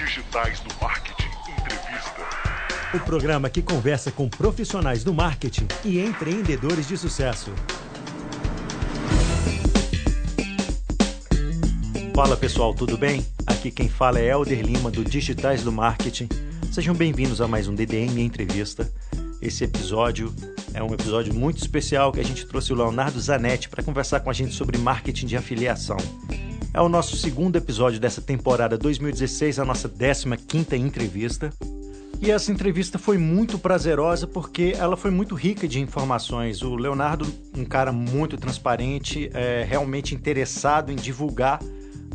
Digitais do Marketing Entrevista. O programa que conversa com profissionais do marketing e empreendedores de sucesso. Fala pessoal, tudo bem? Aqui quem fala é Elder Lima do Digitais do Marketing. Sejam bem-vindos a mais um DDM Entrevista. Esse episódio é um episódio muito especial que a gente trouxe o Leonardo Zanetti para conversar com a gente sobre marketing de afiliação. É o nosso segundo episódio dessa temporada 2016, a nossa 15ª entrevista. E essa entrevista foi muito prazerosa porque ela foi muito rica de informações. O Leonardo, um cara muito transparente, é, realmente interessado em divulgar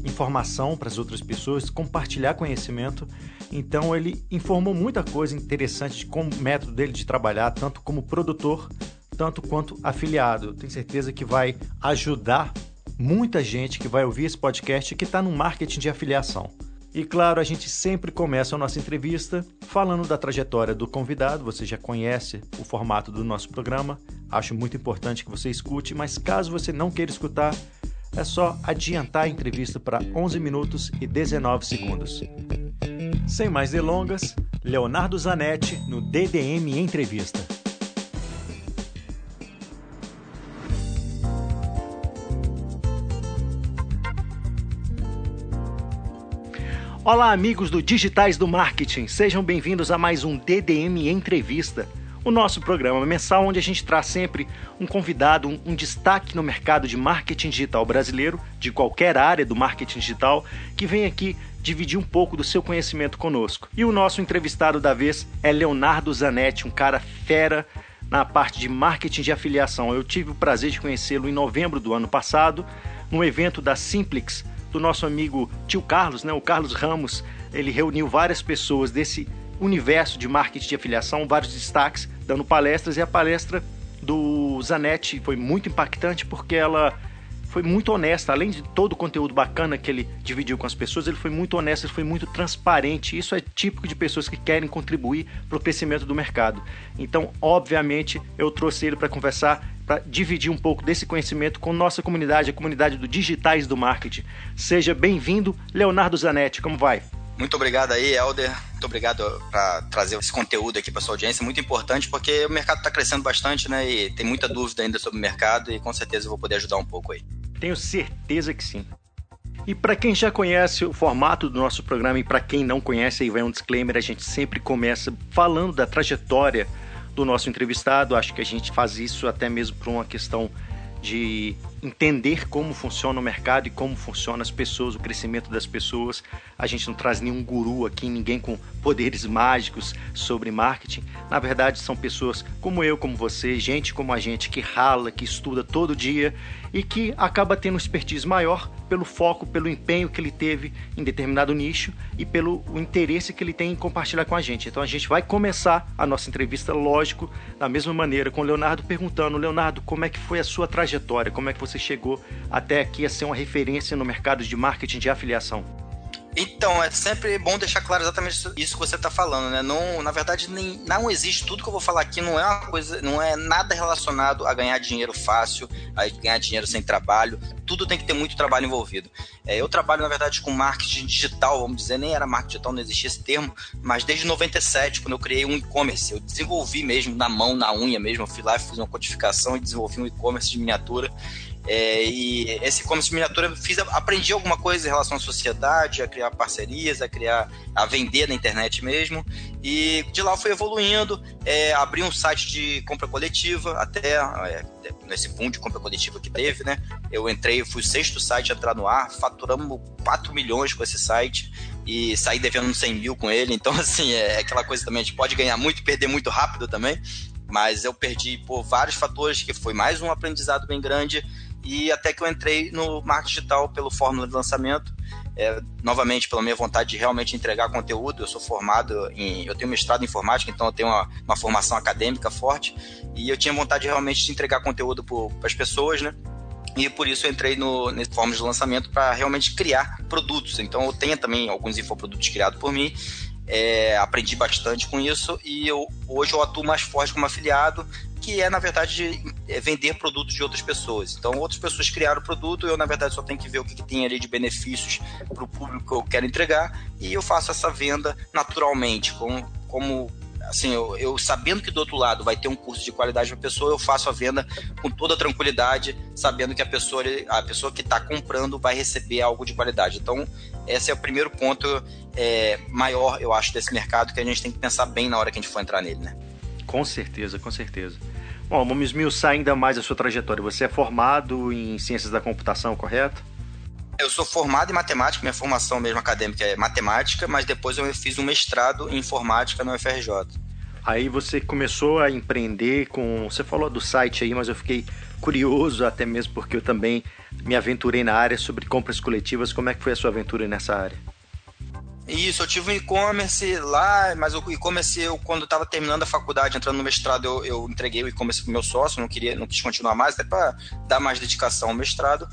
informação para as outras pessoas, compartilhar conhecimento. Então ele informou muita coisa interessante com o método dele de trabalhar, tanto como produtor, tanto quanto afiliado. Tenho certeza que vai ajudar muita gente que vai ouvir esse podcast que está no marketing de afiliação. E claro, a gente sempre começa a nossa entrevista falando da trajetória do convidado. Você já conhece o formato do nosso programa. Acho muito importante que você escute, mas caso você não queira escutar, é só adiantar a entrevista para 11 minutos e 19 segundos. Sem mais delongas, Leonardo Zanetti no DDM Entrevista. Olá, amigos do Digitais do Marketing. Sejam bem-vindos a mais um DDM Entrevista, o nosso programa mensal onde a gente traz sempre um convidado, um, destaque no mercado de marketing digital brasileiro, de qualquer área do marketing digital, que vem aqui dividir um pouco do seu conhecimento conosco. E o nosso entrevistado da vez é Leonardo Zanetti, um cara fera na parte de marketing de afiliação. Eu tive o prazer de conhecê-lo em novembro do ano passado, num evento da Simplix do nosso amigo tio Carlos, né? O Carlos Ramos, ele reuniu várias pessoas desse universo de marketing de afiliação, vários destaques, dando palestras, e a palestra do Zanetti foi muito impactante porque ela foi muito honesta, além de todo o conteúdo bacana que ele dividiu com as pessoas, ele foi muito honesto, ele foi muito transparente. Isso é típico de pessoas que querem contribuir para o crescimento do mercado. Então, obviamente, eu trouxe ele para conversar, para dividir um pouco desse conhecimento com nossa comunidade, a comunidade do Digitais do Marketing. Seja bem-vindo, Leonardo Zanetti, como vai? Muito obrigado aí, Helder. Muito obrigado por trazer esse conteúdo aqui para sua audiência. Muito importante porque o mercado está crescendo bastante, né? E tem muita dúvida ainda sobre o mercado e com certeza eu vou poder ajudar um pouco aí. Tenho certeza que sim. E para quem já conhece o formato do nosso programa e para quem não conhece, aí vai um disclaimer, a gente sempre começa falando da trajetória do nosso entrevistado. Acho que a gente faz isso até mesmo por uma questão de entender como funciona o mercado e como funcionam as pessoas, o crescimento das pessoas. A gente não traz nenhum guru aqui, ninguém com poderes mágicos sobre marketing. Na verdade, são pessoas como eu, como você, gente como a gente que rala, que estuda todo dia e que acaba tendo um expertise maior pelo foco, pelo empenho que ele teve em determinado nicho e pelo interesse que ele tem em compartilhar com a gente. Então a gente vai começar a nossa entrevista, lógico, da mesma maneira, com o Leonardo perguntando: Leonardo, como é que foi a sua trajetória? Como é que você chegou até aqui a ser uma referência no mercado de marketing de afiliação? Então, é sempre bom deixar claro exatamente isso que você está falando, né? Não, na verdade, nem, não existe tudo que eu vou falar aqui, não é uma coisa, não é nada relacionado a ganhar dinheiro fácil, a ganhar dinheiro sem trabalho. Tudo tem que ter muito trabalho envolvido. É, eu trabalho, na verdade, com marketing digital, vamos dizer, nem era marketing digital, não existia esse termo, mas desde 97, quando eu criei um e-commerce, eu desenvolvi mesmo na mão, na unha mesmo, eu fui lá, fiz uma codificação e desenvolvi um e-commerce de miniatura. É, e esse e-commerce miniatura fiz, aprendi alguma coisa em relação à sociedade, a criar parcerias, a criar, a vender na internet mesmo. E de lá fui evoluindo, é, abri um site de compra coletiva, até é, nesse boom de compra coletiva que teve, né? Eu entrei, fui o sexto site a entrar no ar, faturamos 4 milhões com esse site e saí devendo 100 mil com ele. Então, assim, é aquela coisa também, a gente pode ganhar muito e perder muito rápido também. Mas eu perdi por vários fatores, que foi mais um aprendizado bem grande e até que eu entrei no marketing digital pelo fórmula de lançamento, é, novamente pela minha vontade de realmente entregar conteúdo. Eu sou formado em, eu tenho mestrado em informática, então eu tenho uma, uma formação acadêmica forte e eu tinha vontade realmente de entregar conteúdo para as pessoas, né? E por isso eu entrei no, nesse fórmula de lançamento para realmente criar produtos. Então eu tenho também alguns infoprodutos criados por mim é, aprendi bastante com isso e eu, hoje eu atuo mais forte como afiliado que é, na verdade, é vender produtos de outras pessoas. Então, outras pessoas criaram o produto, eu, na verdade, só tenho que ver o que, que tem ali de benefícios para o público que eu quero entregar e eu faço essa venda naturalmente, como, como assim, eu, eu, sabendo que do outro lado vai ter um curso de qualidade para a pessoa, eu faço a venda com toda tranquilidade, sabendo que a pessoa, a pessoa que está comprando vai receber algo de qualidade. Então, esse é o primeiro ponto é, maior, eu acho, desse mercado que a gente tem que pensar bem na hora que a gente for entrar nele, né? Com certeza, com certeza. Bom, vamos esmiuçar ainda mais a sua trajetória. Você é formado em ciências da computação, correto? Eu sou formado em matemática, minha formação mesmo acadêmica é matemática, mas depois eu fiz um mestrado em informática no UFRJ. Aí você começou a empreender com. Você falou do site aí, mas eu fiquei curioso, até mesmo porque eu também me aventurei na área sobre compras coletivas. Como é que foi a sua aventura nessa área? Isso, eu tive um e-commerce lá, mas o e-commerce, eu, quando estava terminando a faculdade, entrando no mestrado, eu, eu entreguei o e-commerce para meu sócio, não queria, não quis continuar mais, até para dar mais dedicação ao mestrado.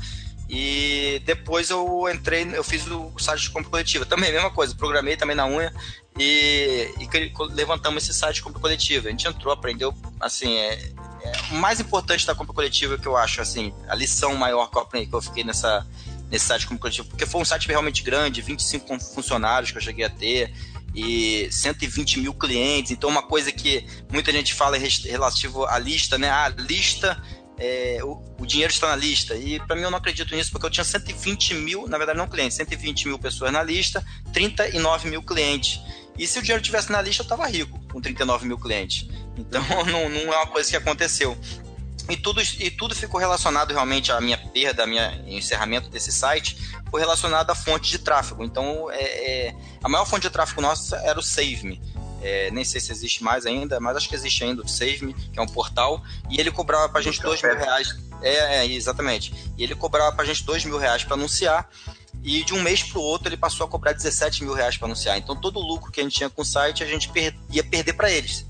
E depois eu entrei, eu fiz o site de compra coletiva. Também, mesma coisa, programei também na unha e, e levantamos esse site de compra coletiva. A gente entrou, aprendeu, assim, é, é, o mais importante da compra coletiva que eu acho, assim, a lição maior que eu aprendi, que eu fiquei nessa, nesse site de compra coletiva, porque foi um site realmente grande, 25 funcionários que eu cheguei a ter, e 120 mil clientes. Então, uma coisa que muita gente fala relativo à lista, né? A lista é, o, o, dinheiro está na lista. E para mim eu não acredito nisso, porque eu tinha 120 mil, na verdade não clientes, 120 mil pessoas na lista, 39 mil clientes. E se o dinheiro tivesse na lista, eu estava rico com 39 mil clientes. Então não, não é uma coisa que aconteceu. E tudo, e tudo ficou relacionado realmente à minha perda, ao meu encerramento desse site, foi relacionado à fonte de tráfego. Então, é, é, a maior fonte de tráfego nossa era o Save Me. É, nem sei se existe mais ainda, mas acho que existe ainda o Save Me, que é um portal, e ele cobrava pra gente dois mil reais. É, é, exatamente. E ele cobrava pra gente dois mil reais para anunciar, e de um mês para o outro ele passou a cobrar 17 mil reais para anunciar. Então todo o lucro que a gente tinha com o site a gente per ia perder para eles.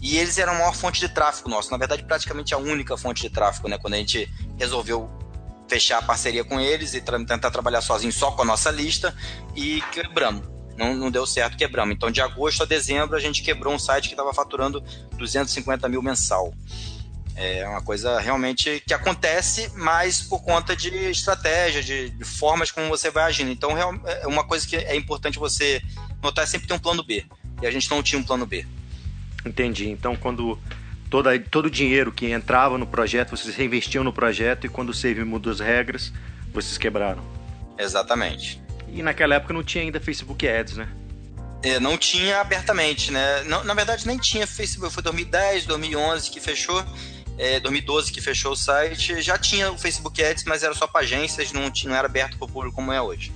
E eles eram a maior fonte de tráfego nosso. Na verdade, praticamente a única fonte de tráfego, né? Quando a gente resolveu fechar a parceria com eles e tra tentar trabalhar sozinho só com a nossa lista e quebramos não, não deu certo, quebramos. Então, de agosto a dezembro, a gente quebrou um site que estava faturando 250 mil mensal. É uma coisa realmente que acontece, mas por conta de estratégia, de, de formas como você vai agindo. Então, é uma coisa que é importante você notar é sempre ter um plano B. E a gente não tinha um plano B. Entendi. Então, quando toda, todo o dinheiro que entrava no projeto, vocês reinvestiam no projeto e quando o Save mudou as regras, vocês quebraram. Exatamente. E naquela época não tinha ainda Facebook Ads, né? É, não tinha abertamente, né? Não, na verdade, nem tinha Facebook. Foi 2010, 2011 que fechou. É, 2012 que fechou o site. Já tinha o Facebook Ads, mas era só para agências, não, tinha, não era aberto para o público como é hoje.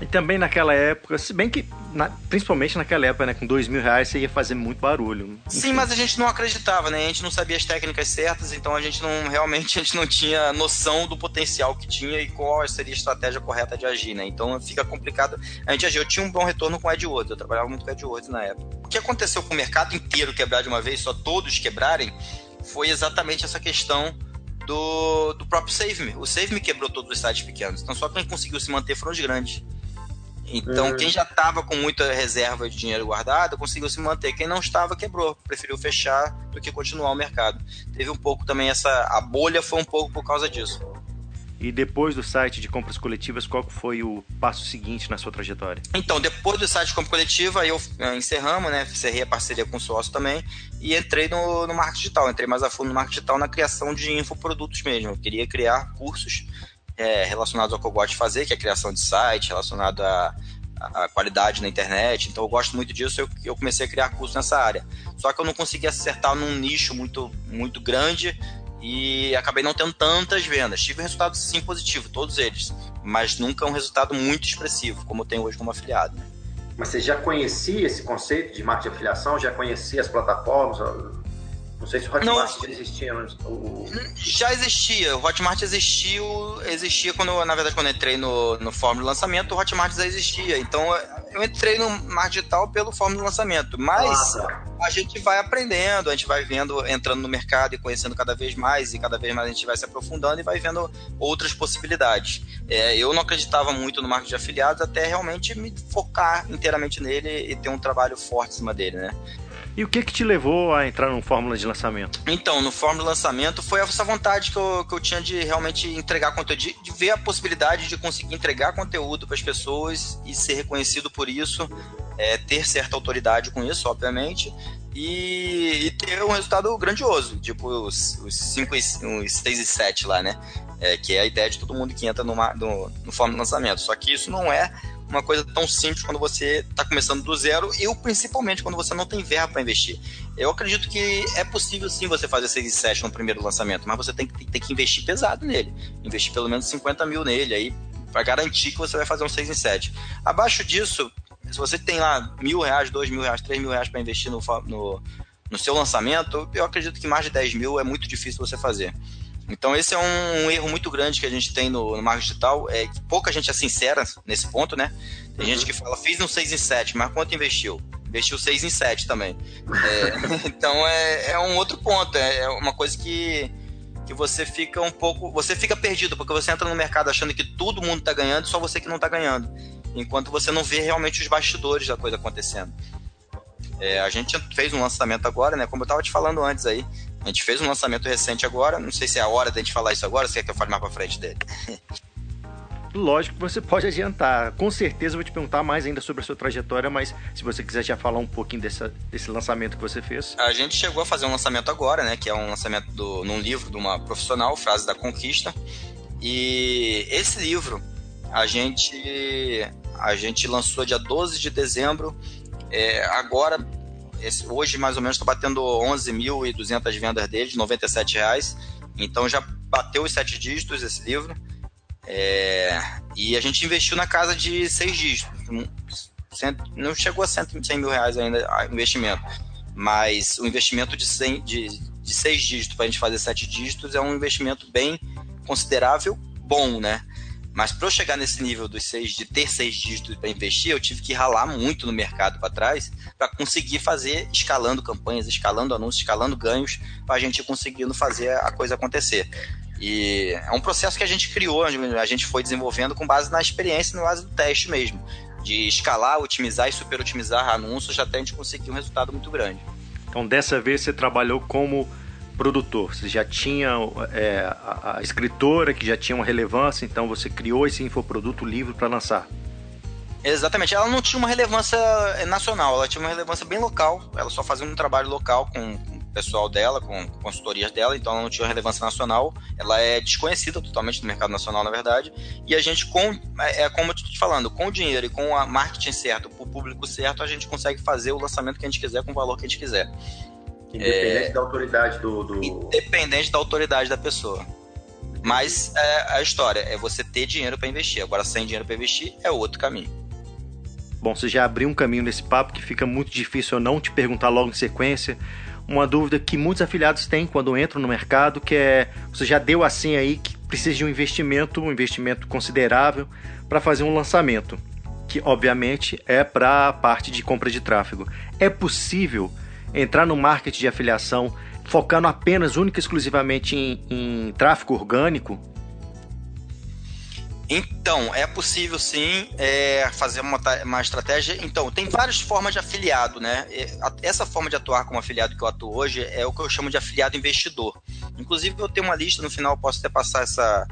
E também naquela época, se bem que, na, principalmente naquela época, né, com dois mil reais você ia fazer muito barulho. Sim, mas a gente não acreditava, né? A gente não sabia as técnicas certas, então a gente não realmente a gente não tinha noção do potencial que tinha e qual seria a estratégia correta de agir, né? Então fica complicado. A gente agiu. Eu tinha um bom retorno com AdWords, eu trabalhava muito com AdWords na época. O que aconteceu com o mercado inteiro quebrar de uma vez, só todos quebrarem, foi exatamente essa questão do, do próprio Save Me. O Save Me quebrou todos os sites pequenos. Então só quem conseguiu se manter foram os grandes. Então, quem já estava com muita reserva de dinheiro guardado conseguiu se manter. Quem não estava, quebrou. Preferiu fechar do que continuar o mercado. Teve um pouco também essa. A bolha foi um pouco por causa disso. E depois do site de compras coletivas, qual foi o passo seguinte na sua trajetória? Então, depois do site de compra coletiva, eu eh, encerramos, né? Encerrei a parceria com o sócio também e entrei no, no marketing digital. Entrei mais a fundo no marketing digital na criação de infoprodutos mesmo. Eu queria criar cursos é, relacionados ao que eu gosto de fazer, que é a criação de site, relacionado à, qualidade na internet. Então eu gosto muito disso, eu, eu comecei a criar cursos nessa área. Só que eu não consegui acertar num nicho muito, muito grande e acabei não tendo tantas vendas. Tive resultados sim positivos, todos eles, mas nunca um resultado muito expressivo, como eu tenho hoje como afiliado. Né? Mas você já conhecia esse conceito de marketing de afiliação? Já conhecia as plataformas? Não sei se o Hotmart não, existia. O... Já existia. O Hotmart existiu, existia quando, na verdade, quando eu entrei no, no fórum de lançamento, o Hotmart já existia. Então, eu entrei no marketing digital pelo fórum de lançamento. Mas ah, tá. a gente vai aprendendo, a gente vai vendo, entrando no mercado e conhecendo cada vez mais, e cada vez mais a gente vai se aprofundando e vai vendo outras possibilidades. É, eu não acreditava muito no marketing de afiliados até realmente me focar inteiramente nele e ter um trabalho forte em cima dele, né? E o que que te levou a entrar no Fórmula de Lançamento? Então, no Fórmula de Lançamento foi essa vontade que eu, que eu tinha de realmente entregar conteúdo, de, de ver a possibilidade de conseguir entregar conteúdo para as pessoas e ser reconhecido por isso, é, ter certa autoridade com isso, obviamente, e, e, ter um resultado grandioso, tipo os 5 os 6 e 7 lá, né? É, que é a ideia de todo mundo que entra numa, no, no Fórmula de Lançamento. Só que isso não é uma coisa tão simples quando você está começando do zero e principalmente quando você não tem verba para investir. Eu acredito que é possível sim você fazer 6 e 7 no primeiro lançamento, mas você tem que, tem que investir pesado nele. Investir pelo menos 50 mil nele aí para garantir que você vai fazer um 6 em 7. Abaixo disso, se você tem lá mil reais, dois mil reais, três mil reais para investir no, no, no seu lançamento, eu acredito que mais de 10 mil é muito difícil você fazer. Então esse é um, um, erro muito grande que a gente tem no, no marketing digital, é que pouca gente é sincera nesse ponto, né? Tem uhum. gente que fala, fiz no 6 em 7, mas quanto investiu? Investiu 6 em 7 também. É, então é, é, um outro ponto, é, é, uma coisa que, que você fica um pouco. Você fica perdido, porque você entra no mercado achando que todo mundo está ganhando, só você que não está ganhando. Enquanto você não vê realmente os bastidores da coisa acontecendo. É, a gente fez um lançamento agora, né? Como eu estava te falando antes aí. A gente fez um lançamento recente agora, não sei se é a hora da gente falar isso agora, se quer que eu fale mais pra frente dele. Lógico que você pode adiantar. Com certeza eu vou te perguntar mais ainda sobre a sua trajetória, mas se você quiser já falar um pouquinho dessa, desse lançamento que você fez. A gente chegou a fazer um lançamento agora, né? Que é um lançamento do, num livro de uma profissional, Frase da Conquista. E esse livro a gente, a gente lançou dia 12 de dezembro. É, agora esse, hoje, mais ou menos, está batendo 11.200 vendas dele, de 97 reais. Então já bateu os sete dígitos esse livro. É, e a gente investiu na casa de seis dígitos. Não chegou a 100, 100 mil reais ainda o investimento. Mas o investimento de, 100, de, de seis dígitos para a gente fazer sete dígitos é um investimento bem considerável, bom, né? Mas para eu chegar nesse nível dos seis, de ter seis dígitos para investir, eu tive que ralar muito no mercado para trás para conseguir fazer escalando campanhas, escalando anúncios, escalando ganhos, para a gente conseguindo fazer a coisa acontecer. E é um processo que a gente criou, a gente foi desenvolvendo com base na experiência, na base do teste mesmo, de escalar, otimizar e super otimizar anúncios até a gente conseguir um resultado muito grande. Então, dessa vez você trabalhou como produtor. Você já tinha é, a, a, escritora que já tinha uma relevância, então você criou esse infoproduto livro para lançar. Exatamente. Ela não tinha uma relevância nacional, ela tinha uma relevância bem local. Ela só fazia um trabalho local com, o pessoal dela, com consultorias dela, então ela não tinha relevância nacional. Ela é desconhecida totalmente no mercado nacional, na verdade. E a gente, com, é, é como eu estou te falando, com o dinheiro e com a marketing certo, para o público certo, a gente consegue fazer o lançamento que a gente quiser com o valor que a gente quiser. Independente é... da autoridade do, do, Independente da autoridade da pessoa. Mas é, a história é você ter dinheiro para investir. Agora, sem dinheiro para investir, é outro caminho. Bom, você já abriu um caminho nesse papo que fica muito difícil eu não te perguntar logo em sequência. Uma dúvida que muitos afiliados têm quando entram no mercado, que é você já deu assim aí que precisa de um investimento, um investimento considerável para fazer um lançamento, que obviamente é para a parte de compra de tráfego. É possível entrar no marketing de afiliação focando apenas, única e exclusivamente em, em tráfego orgânico? Então, é possível sim é, fazer uma, uma estratégia. Então, tem várias formas de afiliado, né? Essa forma de atuar como afiliado que eu atuo hoje é o que eu chamo de afiliado investidor. Inclusive, eu tenho uma lista, no final posso até passar essa,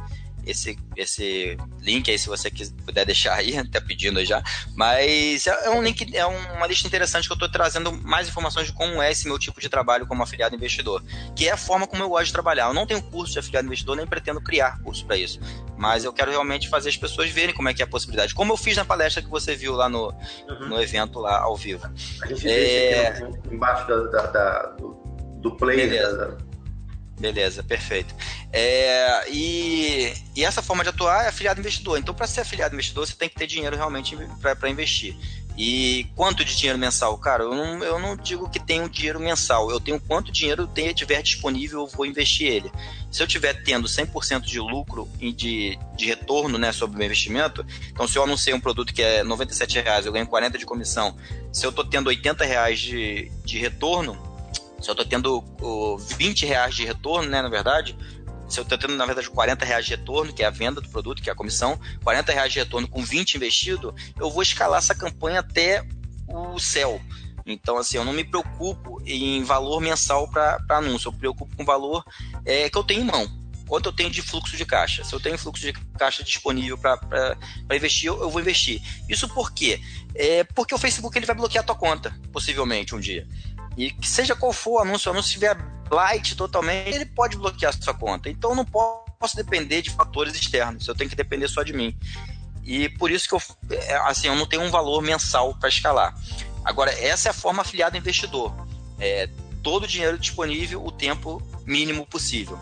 esse, esse link aí, se você quiser, puder deixar aí, até pedindo já. Mas é, é um link, é uma lista interessante que eu estou trazendo mais informações de como é esse meu tipo de trabalho como afiliado investidor, que é a forma como eu gosto de trabalhar. Eu não tenho curso de afiliado investidor, nem pretendo criar curso para isso. Mas eu quero realmente fazer as pessoas verem como é que é a possibilidade. Como eu fiz na palestra que você viu lá no, uhum. no evento lá ao vivo. A gente é... vê embaixo da, da, da, do, do player da, Beleza, perfeito. É, e, e, essa forma de atuar é afiliado investidor. Então, para ser afiliado investidor, você tem que ter dinheiro realmente para investir. E quanto de dinheiro mensal? Cara, eu não, eu não digo que tenho dinheiro mensal. Eu tenho quanto dinheiro eu tiver disponível, eu vou investir ele. Se eu tiver tendo 100% de lucro e de, de retorno né, sobre o meu investimento, então se eu anunciei um produto que é 97 reais, eu ganho 40 de comissão. Se eu estou tendo 80 reais de, de retorno, se eu estou tendo o 20 reais de retorno, né, na verdade, se eu estou tendo, na verdade, 40 reais de retorno, que é a venda do produto, que é a comissão, 40 reais de retorno com 20 investido, eu vou escalar essa campanha até o céu. Então, assim, eu não me preocupo em valor mensal para anúncio, eu me preocupo com o valor é, que eu tenho em mão. Quanto eu tenho de fluxo de caixa? Se eu tenho fluxo de caixa disponível para investir, eu, vou investir. Isso por quê? É porque o Facebook ele vai bloquear a tua conta, possivelmente, um dia. E que seja qual for o anúncio, o anúncio estiver light totalmente, ele pode bloquear a sua conta. Então não posso depender de fatores externos, eu tenho que depender só de mim. E por isso que eu, é, assim, eu não tenho um valor mensal para escalar. Agora, essa é a forma afiliado investidor. É, todo o dinheiro disponível o tempo mínimo possível.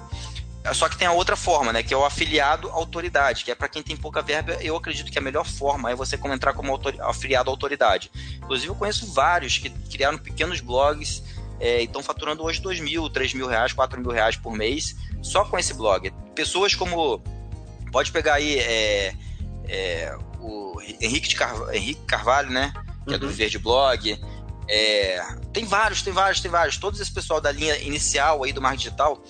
Só que tem a outra forma, né? Que é o afiliado autoridade, que é para quem tem pouca verba. Eu acredito que a melhor forma é você entrar como autor, afiliado autoridade. Inclusive, eu conheço vários que criaram pequenos blogs é, e estão faturando hoje 2 mil, 3 mil reais, 4 mil reais por mês só com esse blog. Pessoas como. Pode pegar aí é, é, o Henrique, Carvalho, Henrique Carvalho, né? que uhum. é do uhum. Verde Blog. É, tem vários, tem vários, tem vários. Todos esse pessoal da linha inicial aí do marketing digital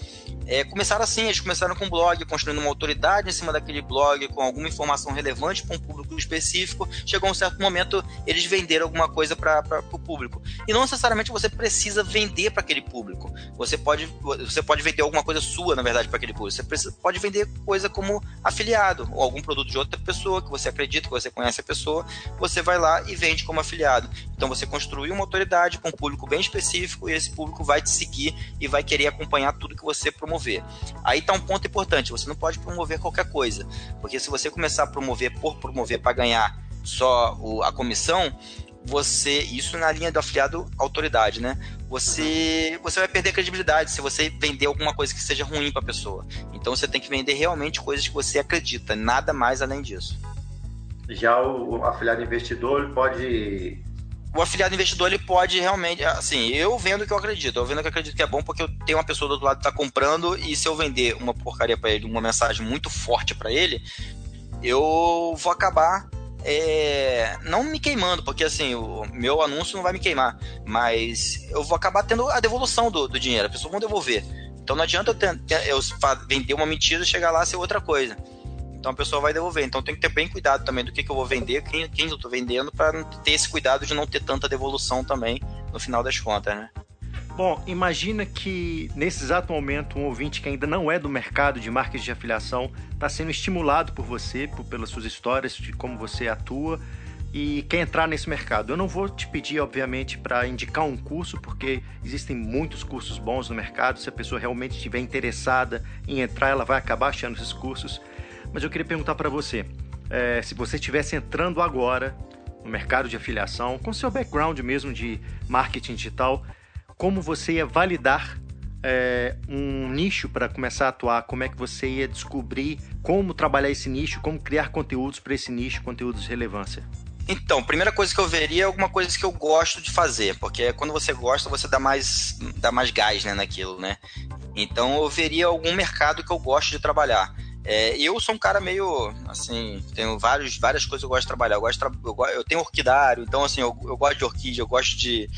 é, começaram assim, eles começaram com um blog, construindo uma autoridade em cima daquele blog, com alguma informação relevante para um público específico. Chegou um certo momento, eles venderam alguma coisa para o público. E não necessariamente você precisa vender para aquele público. Você pode, você pode vender alguma coisa sua, na verdade, para aquele público. Você precisa, pode vender coisa como afiliado, ou algum produto de outra pessoa que você acredita, que você conhece a pessoa. Você vai lá e vende como afiliado. Então você construi uma autoridade com um público bem específico e esse público vai te seguir e vai querer acompanhar tudo que você promove promover. Aí está um ponto importante, você não pode promover qualquer coisa, porque se você começar a promover por promover para ganhar só o, a comissão, você isso na linha do afiliado autoridade, né? Você você vai perder credibilidade se você vender alguma coisa que seja ruim para a pessoa. Então você tem que vender realmente coisas que você acredita, nada mais além disso. Já o afiliado investidor ele pode o afiliado investidor ele pode realmente, assim, eu vendo que eu acredito, eu vendo que eu acredito que é bom porque eu tenho uma pessoa do outro lado que está comprando e se eu vender uma porcaria para ele, uma mensagem muito forte para ele, eu vou acabar é, não me queimando, porque assim, o meu anúncio não vai me queimar, mas eu vou acabar tendo a devolução do, do dinheiro, a pessoa vai devolver. Então não adianta eu, ter, eu vender uma mentira e chegar lá ser outra coisa. Então a pessoa vai devolver. Então tem que ter bem cuidado também do que, que eu vou vender, quem, quem eu estou vendendo, para ter esse cuidado de não ter tanta devolução também no final das contas, né? Bom, imagina que nesse exato momento um ouvinte que ainda não é do mercado de marketing de afiliação está sendo estimulado por você, por, pelas suas histórias, de como você atua e quer entrar nesse mercado. Eu não vou te pedir, obviamente, para indicar um curso, porque existem muitos cursos bons no mercado. Se a pessoa realmente estiver interessada em entrar, ela vai acabar achando esses cursos. Mas eu queria perguntar para você, é, se você estivesse entrando agora no mercado de afiliação, com seu background mesmo de marketing digital, como você ia validar é, um nicho para começar a atuar? Como é que você ia descobrir como trabalhar esse nicho, como criar conteúdos para esse nicho, conteúdos de relevância? Então, primeira coisa que eu veria é alguma coisa que eu gosto de fazer, porque quando você gosta, você dá mais, dá mais gás né, naquilo, né? Então eu veria algum mercado que eu gosto de trabalhar. É, eu sou um cara meio, assim, tenho vários, várias coisas que eu gosto de trabalhar. Eu, gosto de eu, eu tenho orquidário, então, assim, eu, eu gosto de orquídea, eu gosto de,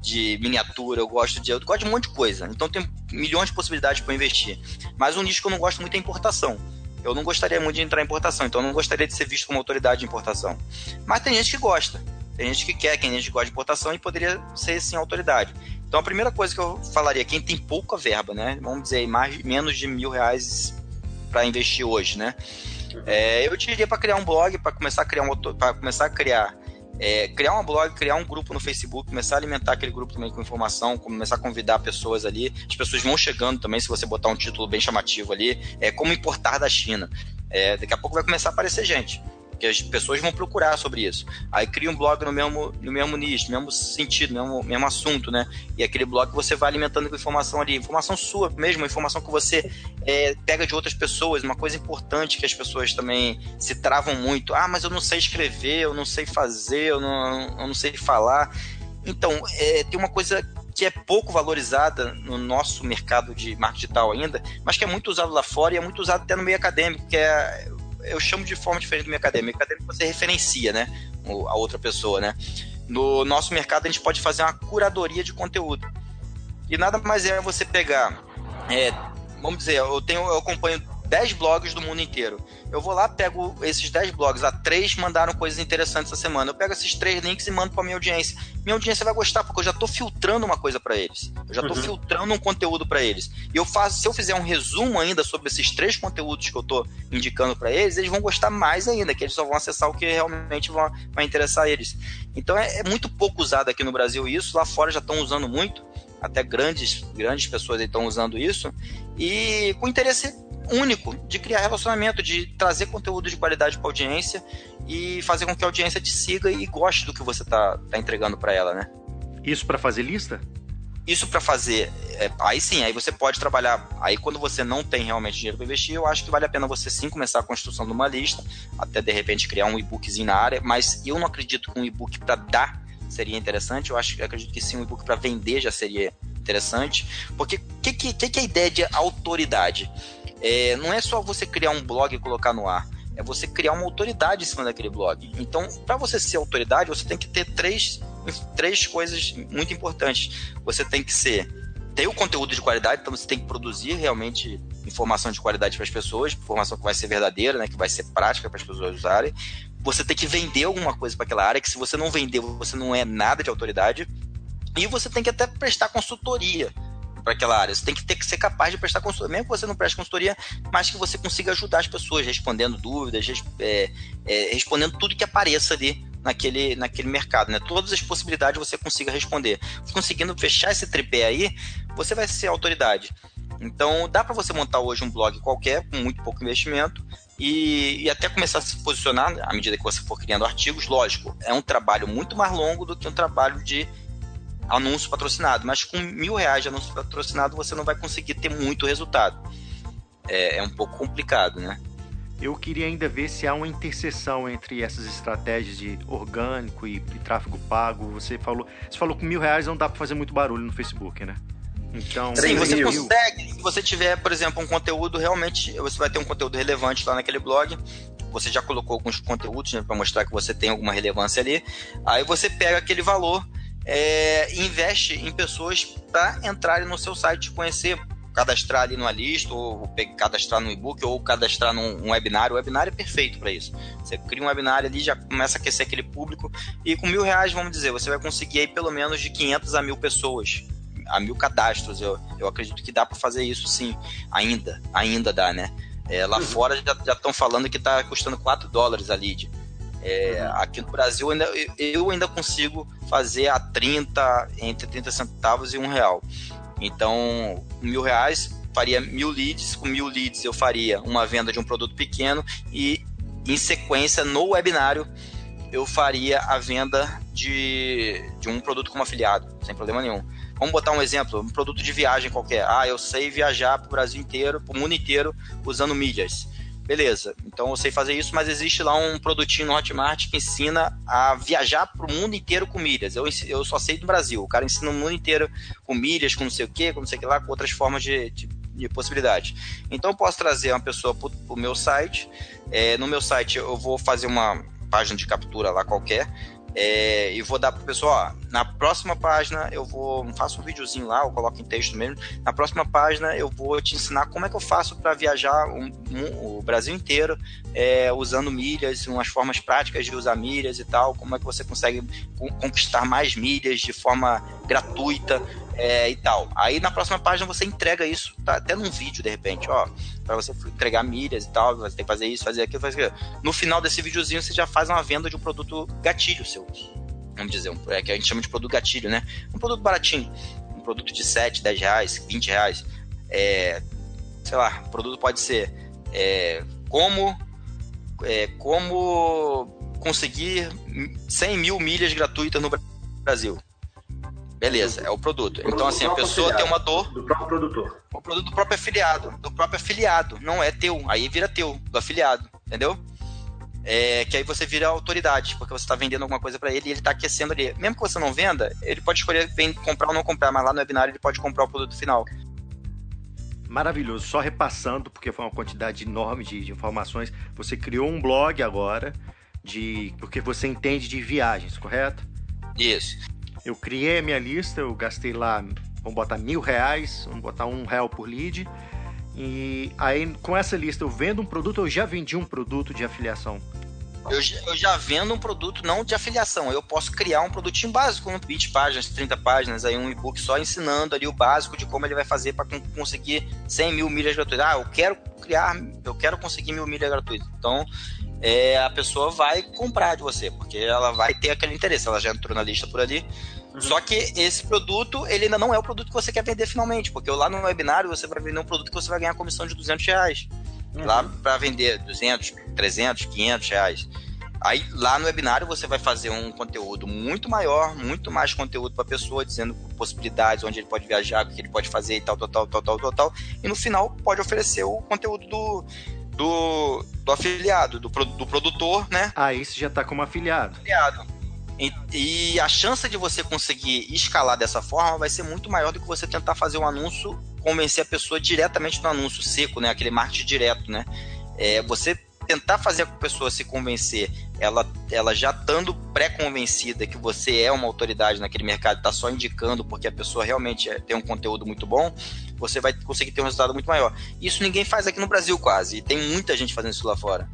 de miniatura, eu gosto de. Eu gosto de um monte de coisa. Então, tem milhões de possibilidades para investir. Mas um nicho que eu não gosto muito é importação. Eu não gostaria muito de entrar em importação, então eu não gostaria de ser visto como autoridade de importação. Mas tem gente que gosta. Tem gente que quer, tem gente que gosta de importação e poderia ser, sim, autoridade. Então, a primeira coisa que eu falaria, quem tem pouca verba, né? Vamos dizer, mais, menos de mil reais para investir hoje, né? É, eu diria para criar um blog, para começar a criar um para começar a criar é, criar um blog, criar um grupo no Facebook, começar a alimentar aquele grupo também com informação, começar a convidar pessoas ali. As pessoas vão chegando também, se você botar um título bem chamativo ali, é como importar da China. É, daqui a pouco vai começar a aparecer gente as pessoas vão procurar sobre isso. Aí cria um blog no mesmo, no mesmo nicho, no mesmo sentido, no mesmo, mesmo assunto, né? E aquele blog você vai alimentando com informação ali, informação sua mesmo, informação que você é, pega de outras pessoas, uma coisa importante que as pessoas também se travam muito. Ah, mas eu não sei escrever, eu não sei fazer, eu não, eu não sei falar. Então, é, tem uma coisa que é pouco valorizada no nosso mercado de marketing digital ainda, mas que é muito usado lá fora e é muito usado até no meio acadêmico, que é eu chamo de forma diferente do meu acadêmico. Acadêmico você referencia, né? A outra pessoa, né? No nosso mercado, a gente pode fazer uma curadoria de conteúdo. E nada mais é você pegar. É, vamos dizer, eu tenho, eu acompanho 10 blogs do mundo inteiro. Eu vou lá, pego esses 10 blogs, lá três mandaram coisas interessantes essa semana. Eu pego esses três links e mando para minha audiência. Minha audiência vai gostar porque eu já estou filtrando uma coisa para eles. Eu já estou uhum. filtrando um conteúdo para eles. E eu faço, se eu fizer um resumo ainda sobre esses três conteúdos que eu estou indicando para eles, eles vão gostar mais ainda, que eles só vão acessar o que realmente vai, vai interessar eles. Então é, é muito pouco usado aqui no Brasil isso, lá fora já estão usando muito até grandes, grandes pessoas estão usando isso, e com interesse único de criar relacionamento, de trazer conteúdo de qualidade para a audiência e fazer com que a audiência te siga e goste do que você está tá entregando para ela, né? Isso para fazer lista? Isso para fazer, é, aí sim, aí você pode trabalhar. Aí quando você não tem realmente dinheiro para investir, eu acho que vale a pena você sim começar a construção de uma lista, até de repente criar um e-bookzinho na área. Mas eu não acredito que um e-book para dar seria interessante. Eu acho, eu acredito que sim, um e-book para vender já seria interessante. Porque o que, que, que, é a ideia de autoridade? É, não é só você criar um blog e colocar no ar. É você criar uma autoridade em cima daquele blog. Então, para você ser autoridade, você tem que ter três, três coisas muito importantes. Você tem que ser ter o conteúdo de qualidade, então você tem que produzir realmente informação de qualidade para as pessoas, informação que vai ser verdadeira, né, que vai ser prática para as pessoas usarem você tem que vender alguma coisa para aquela área, que se você não vender, você não é nada de autoridade. E você tem que até prestar consultoria para aquela área. Você tem que ter que ser capaz de prestar consultoria, mesmo que você não preste consultoria, mas que você consiga ajudar as pessoas, respondendo dúvidas, é, é, respondendo tudo que apareça ali naquele, naquele mercado, né? Todas as possibilidades você consiga responder. Conseguindo fechar esse tripé aí, você vai ser autoridade. Então, dá para você montar hoje um blog qualquer, com muito pouco investimento, e, e, até começar a se posicionar à medida que você for criando artigos. Lógico, é um trabalho muito mais longo do que um trabalho de anúncio patrocinado, mas com mil reais de anúncio patrocinado você não vai conseguir ter muito resultado. É, é um pouco complicado, né? Eu queria ainda ver se há uma interseção entre essas estratégias de orgânico e, e tráfego pago. Você falou, você falou que com mil reais não dá para fazer muito barulho no Facebook, né? Então, Sim, você mil. consegue. Se você tiver, por exemplo, um conteúdo realmente, você vai ter um conteúdo relevante lá naquele blog. Você já colocou alguns conteúdos né, para mostrar que você tem alguma relevância ali. Aí você pega aquele valor é, investe em pessoas para entrarem no seu site, conhecer, cadastrar ali numa lista, ou cadastrar no e-book, ou cadastrar num webinário. O webinário é perfeito para isso. Você cria um webinário ali, já começa a aquecer aquele público, e com mil reais, vamos dizer, você vai conseguir aí pelo menos de 500 a mil pessoas a mil cadastros. Eu, eu acredito que dá para fazer isso sim, ainda, ainda dá, né? É, lá uhum. fora já estão falando que está custando 4 dólares a lead. É, uhum. Aqui no Brasil ainda, eu ainda consigo fazer a 30, entre 30 centavos e um real. Então, mil reais faria mil leads, com mil leads eu faria uma venda de um produto pequeno e em sequência no webinário eu faria a venda de, de um produto como afiliado, sem problema nenhum. Vamos botar um exemplo, um produto de viagem qualquer. Ah, eu sei viajar para o Brasil inteiro, para o mundo inteiro, usando milhas. Beleza, então eu sei fazer isso, mas existe lá um produtinho no Hotmart que ensina a viajar para o mundo inteiro com milhas. Eu, eu só sei do Brasil, o cara ensina o mundo inteiro com milhas, com não sei o que, com não sei o que lá, com outras formas de, de, de possibilidades. Então eu posso trazer uma pessoa para o meu site. É, no meu site eu vou fazer uma página de captura lá qualquer é, e vou dar pro pessoal, ó, na próxima página eu vou, faço um videozinho lá, eu coloco em texto mesmo. Na próxima página eu vou te ensinar como é que eu faço para viajar o Brasil inteiro é, usando milhas, umas formas práticas de usar milhas e tal, como é que você consegue conquistar mais milhas de forma gratuita é, e tal. Aí na próxima página você entrega isso, tá, até num vídeo de repente, ó, para você entregar milhas e tal, você tem que fazer isso, fazer aquilo, fazer aquilo. No final desse videozinho você já faz uma venda de um produto gatilho seu. Vamos dizer, um, é que a gente chama de produto gatilho, né? Um produto baratinho, um produto de 7, 10 reais, 20 reais. É, sei lá, o produto pode ser é, como é, como conseguir 100 mil milhas gratuitas no Brasil. Beleza, é o produto. O então, assim, a pessoa afiliado, tem uma dor. Do próprio produtor. O produto do próprio afiliado. Do próprio afiliado. Não é teu. Aí vira teu, do afiliado. Entendeu? É, que aí você vira autoridade, porque você está vendendo alguma coisa para ele e ele está aquecendo ali. Mesmo que você não venda, ele pode escolher vem, comprar ou não comprar, mas lá no webinar ele pode comprar o produto final. Maravilhoso. Só repassando, porque foi uma quantidade enorme de, de informações. Você criou um blog agora, de porque você entende de viagens, correto? Isso. Eu criei a minha lista, eu gastei lá, vamos botar mil reais, vamos botar um real por lead. E aí, com essa lista, eu vendo um produto ou já vendi um produto de afiliação? Eu, eu, já vendo um produto não de afiliação. Eu posso criar um produtinho básico, 20 páginas, 30 páginas, aí um e-book só ensinando ali o básico de como ele vai fazer para conseguir 100 mil milhas gratuitas. Ah, eu quero criar, eu quero conseguir mil milhas gratuitas. Então, é, a pessoa vai comprar de você, porque ela vai ter aquele interesse. Ela já entrou na lista por ali. Uhum. Só que esse produto, ele ainda não é o produto que você quer vender finalmente, porque lá no webinário você vai vender um produto que você vai ganhar comissão de 200 reais. Uhum. Lá para vender 200, 300, 500 reais. Aí lá no webinário você vai fazer um conteúdo muito maior, muito mais conteúdo para a pessoa, dizendo possibilidades, onde ele pode viajar, o que ele pode fazer e tal, tal, tal, tal, tal, tal, tal. E no final pode oferecer o conteúdo do, do, do afiliado, do, do produtor, né? Aí você já está como afiliado. Afiliado. E, e, a chance de você conseguir escalar dessa forma vai ser muito maior do que você tentar fazer um anúncio, convencer a pessoa diretamente no anúncio seco, né? Aquele marketing direto, né? É, você tentar fazer a pessoa se convencer, ela, ela já estando pré-convencida que você é uma autoridade naquele mercado, está só indicando porque a pessoa realmente é, tem um conteúdo muito bom, você vai conseguir ter um resultado muito maior. Isso ninguém faz aqui no Brasil quase, e tem muita gente fazendo isso lá fora.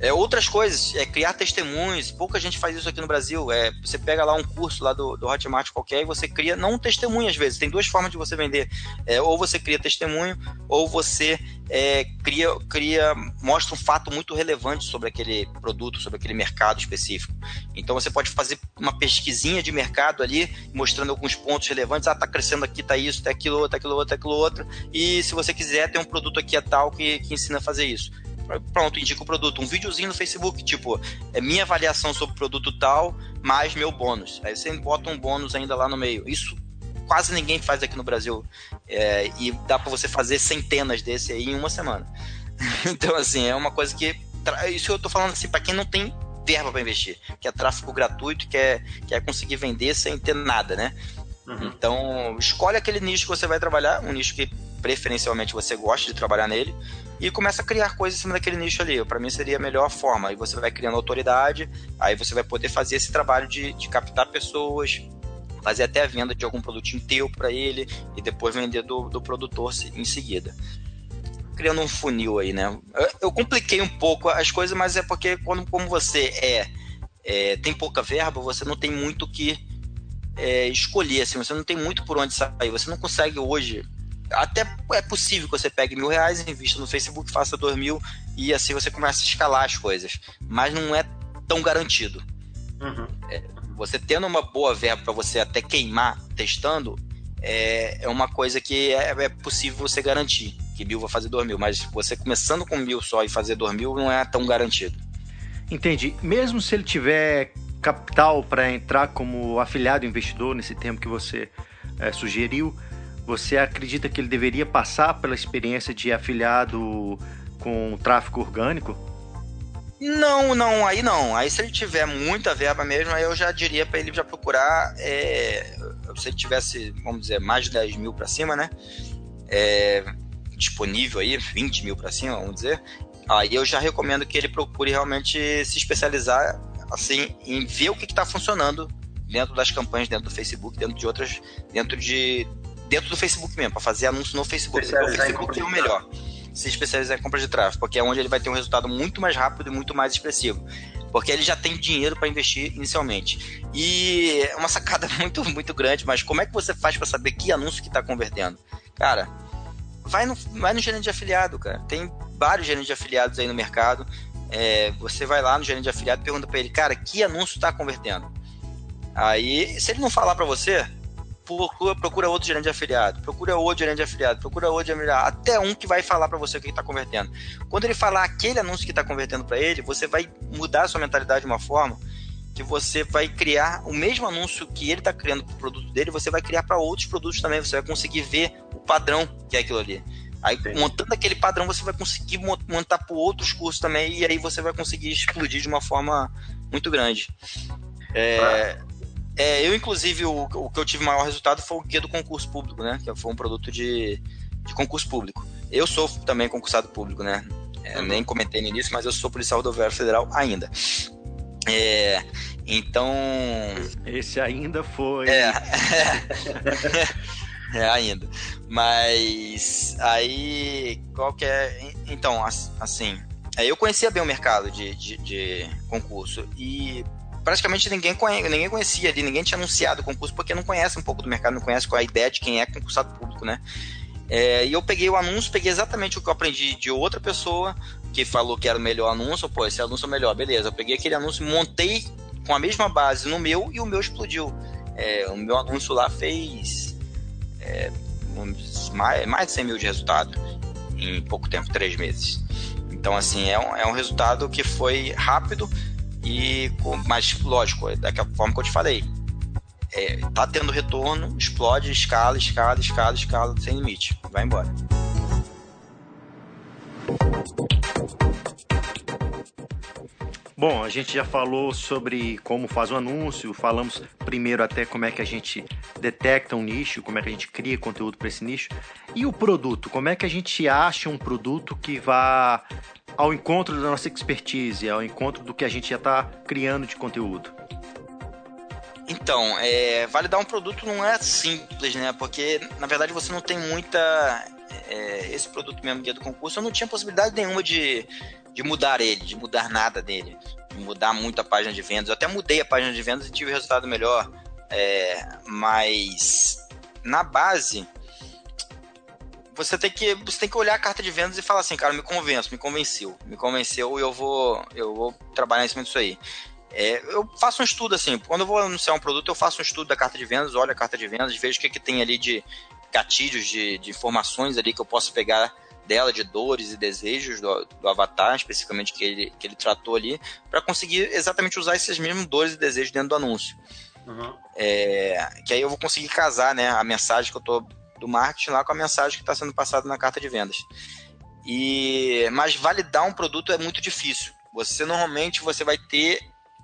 É, outras coisas, é criar testemunhos. Pouca gente faz isso aqui no Brasil. É, você pega lá um curso lá do, do Hotmart qualquer e você cria, não um testemunho às vezes, tem duas formas de você vender. É, ou você cria testemunho, ou você é, cria, cria, mostra um fato muito relevante sobre aquele produto, sobre aquele mercado específico. Então você pode fazer uma pesquisinha de mercado ali, mostrando alguns pontos relevantes. Ah, tá crescendo aqui, tá isso, tá aquilo tá aquilo tá aquilo outro. E se você quiser, tem um produto aqui a tal que, que ensina a fazer isso pronto, indica o produto. Um videozinho no Facebook, tipo, é minha avaliação sobre o produto tal, mais meu bônus. Aí você bota um bônus ainda lá no meio. Isso quase ninguém faz aqui no Brasil. É, e dá para você fazer centenas desse aí em uma semana. então, assim, é uma coisa que. Isso eu tô falando assim, para quem não tem verba para investir, que é tráfego gratuito, que é, que é conseguir vender sem ter nada, né? Uhum. Então, escolhe aquele nicho que você vai trabalhar, um nicho que preferencialmente você gosta de trabalhar nele, e começa a criar coisas em cima daquele nicho ali. Para mim seria a melhor forma. Aí você vai criando autoridade, aí você vai poder fazer esse trabalho de, de captar pessoas, fazer até a venda de algum produtinho teu para ele e depois vender do, do produtor em seguida. Criando um funil aí, né? Eu, eu compliquei um pouco as coisas, mas é porque quando como você é, é tem pouca verba, você não tem muito que é, escolher, assim, você não tem muito por onde sair. Você não consegue hoje até é possível que você pegue mil reais, invista no Facebook, faça dois mil e assim você começa a escalar as coisas. Mas não é tão garantido. Uhum. É, você tendo uma boa verba para você até queimar testando, é, é uma coisa que é, é, possível você garantir que mil vai fazer dois mil. Mas você começando com mil só e fazer dois mil não é tão garantido. Entendi. Mesmo se ele tiver capital para entrar como afiliado investidor nesse tempo que você é, sugeriu, você acredita que ele deveria passar pela experiência de afiliado com tráfego orgânico? Não, não, aí não. Aí se ele tiver muita verba mesmo, aí eu já diria para ele já procurar. É, se ele tivesse, vamos dizer, mais de 10 mil para cima, né? É, disponível aí, 20 mil para cima, vamos dizer. Aí eu já recomendo que ele procure realmente se especializar assim em ver o que está funcionando dentro das campanhas, dentro do Facebook, dentro de outras, dentro de dentro do Facebook mesmo, para fazer anúncio no Facebook. O Facebook é o melhor. Se especializar em compra de tráfego, porque é onde ele vai ter um resultado muito mais rápido e muito mais expressivo. Porque ele já tem dinheiro para investir inicialmente. E é uma sacada muito, muito grande, mas como é que você faz para saber que anúncio que está convertendo? Cara, vai no, vai no gerente de afiliado, cara. Tem vários gerentes de afiliados aí no mercado. É, você vai lá no gerente de afiliado e pergunta para ele, cara, que anúncio está convertendo? Aí, se ele não falar para você, procura, procura outro gerente de afiliado, procura outro gerente de afiliado, procura outro gerente de afiliado, até um que vai falar para você o que está convertendo. Quando ele falar aquele anúncio que está convertendo para ele, você vai mudar a sua mentalidade de uma forma que você vai criar o mesmo anúncio que ele está criando para o produto dele, você vai criar para outros produtos também. Você vai conseguir ver o padrão que é aquilo ali. Aí, Sim. montando aquele padrão, você vai conseguir montar para outros cursos também, e aí você vai conseguir explodir de uma forma muito grande. É, é, eu, inclusive, o, o, que eu tive maior resultado foi o guia do concurso público, né? Que foi um produto de, de concurso público. Eu sou também concursado público, né? É, nem comentei no início, mas eu sou policial rodoviário federal ainda. É, então. Esse ainda foi. É, é, ainda. Mas aí, qual que é. Então, assim, eu conhecia bem o mercado de, de, de concurso e praticamente ninguém, conhe, ninguém conhecia ali, ninguém tinha anunciado o concurso porque não conhece um pouco do mercado, não conhece qual é a ideia de quem é concursado público, né? É, e eu peguei o anúncio, peguei exatamente o que eu aprendi de outra pessoa que falou que era o melhor anúncio. Pô, esse anúncio é o melhor, beleza. Eu peguei aquele anúncio, montei com a mesma base no meu e o meu explodiu. É, o meu anúncio lá fez é, mais, mais de 100 mil de resultado em pouco tempo, três meses. Então, assim, é um, é um resultado que foi rápido e, mas lógico, daquela forma que eu te falei. É, tá tendo retorno, explode, escala, escala, escala, escala, sem limite. Vai embora. Bom, a gente já falou sobre como faz o anúncio, falamos primeiro até como é que a gente detecta um nicho, como é que a gente cria conteúdo para esse nicho. E o produto, como é que a gente acha um produto que vá ao encontro da nossa expertise, ao encontro do que a gente já está criando de conteúdo? Então, é, validar um produto não é simples, né? Porque, na verdade, você não tem muita... É, esse produto mesmo, guia do concurso, eu não tinha possibilidade nenhuma de de mudar ele, de mudar nada dele, de mudar muito a página de vendas. Eu até mudei a página de vendas e tive resultado melhor, é, mas na base você tem que você tem que olhar a carta de vendas e falar assim, cara, me convenço, me convenceu, me convenceu e eu vou eu vou trabalhar em cima disso aí. É, eu faço um estudo assim, quando eu vou anunciar um produto, eu faço um estudo da carta de vendas, olho a carta de vendas, vejo o que, que tem ali de gatilhos, de, de informações ali que eu posso pegar dela, de dores e desejos do, do avatar, especificamente que ele, que ele tratou ali, para conseguir exatamente usar esses mesmos dores e desejos dentro do anúncio. Uhum. É, que aí eu vou conseguir casar né, a mensagem que eu tô do marketing lá com a mensagem que está sendo passada na carta de vendas. E mas validar um produto é muito difícil. Você normalmente você vai ter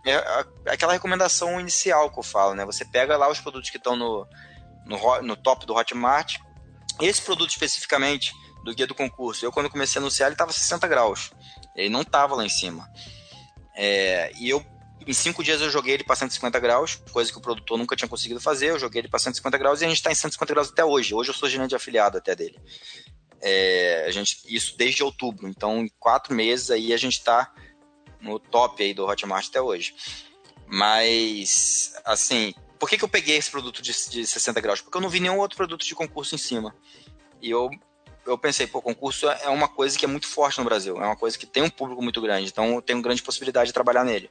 é, aquela recomendação inicial que eu falo, né? Você pega lá os produtos que estão no, no, no top do Hotmart. Esse produto especificamente, do guia do concurso. Eu, quando comecei a anunciar, ele estava 60 graus. Ele não estava lá em cima. É, e eu, em cinco dias, eu joguei ele para 150 graus, coisa que o produtor nunca tinha conseguido fazer. Eu joguei ele para 150 graus e a gente está em 150 graus até hoje. Hoje eu sou gerente de afiliado até dele. É, a gente, isso desde outubro. Então, em quatro meses aí a gente está no top aí do Hotmart até hoje. Mas, assim, por que, que eu peguei esse produto de, de 60 graus? Porque eu não vi nenhum outro produto de concurso em cima. E eu eu pensei, pô, concurso é uma coisa que é muito forte no Brasil, é uma coisa que tem um público muito grande, então eu tenho grande possibilidade de trabalhar nele.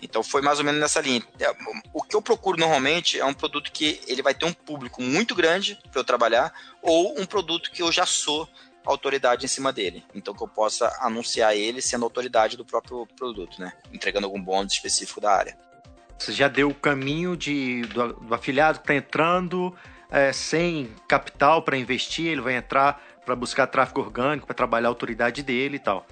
Então foi mais ou menos nessa linha. É, o que eu procuro normalmente é um produto que ele vai ter um público muito grande para eu trabalhar, ou um produto que eu já sou autoridade em cima dele. Então que eu possa anunciar ele sendo autoridade do próprio produto, né? Entregando algum bônus específico da área. Você já deu o caminho de, do, do afiliado que está entrando é, sem capital para investir, ele vai entrar para buscar tráfego orgânico, para trabalhar a autoridade dele e tal.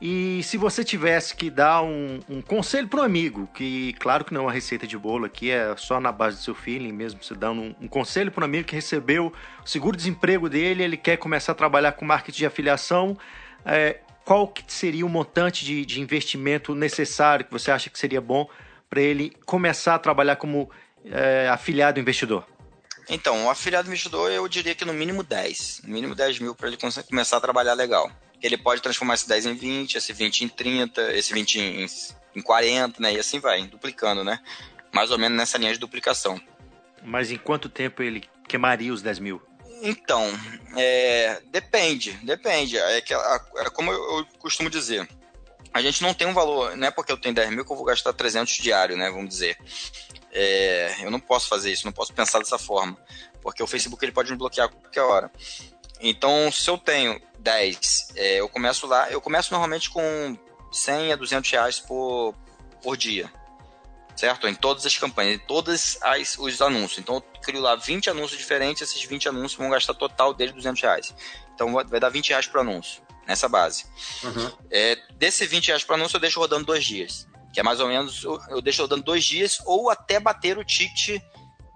E se você tivesse que dar um, um conselho para um amigo, que claro que não é uma receita de bolo aqui, é só na base do seu feeling mesmo, você dando um, um conselho para um amigo que recebeu o seguro-desemprego dele, ele quer começar a trabalhar com marketing de afiliação, é, qual que seria o montante de, de investimento necessário que você acha que seria bom para ele começar a trabalhar como é, afiliado investidor? Então, o afiliado investidor, eu diria que no mínimo 10. No mínimo 10 mil para ele começar a trabalhar legal. Ele pode transformar esse 10 em 20, esse 20 em 30, esse 20 em, em 40, né? E assim vai, duplicando, né? Mais ou menos nessa linha de duplicação. Mas em quanto tempo ele queimaria os 10 mil? Então, é, depende, depende. É, que, é como eu, eu costumo dizer. A gente não tem um valor, não é porque eu tenho 10 mil que eu vou gastar 300 diário, né? Vamos dizer. É, eu não posso fazer isso, não posso pensar dessa forma, porque o Facebook ele pode me bloquear a qualquer hora. Então, se eu tenho 10, é, eu começo lá, eu começo normalmente com 100 a 200 reais por, por dia, certo? Em todas as campanhas, em todos os anúncios. Então, eu crio lá 20 anúncios diferentes, esses 20 anúncios vão gastar total dele 200 reais. Então, vai dar 20 reais por anúncio, nessa base. Uhum. É, desse 20 reais por anúncio, eu deixo rodando dois dias que é mais ou menos, eu deixo rodando dois dias ou até bater o ticket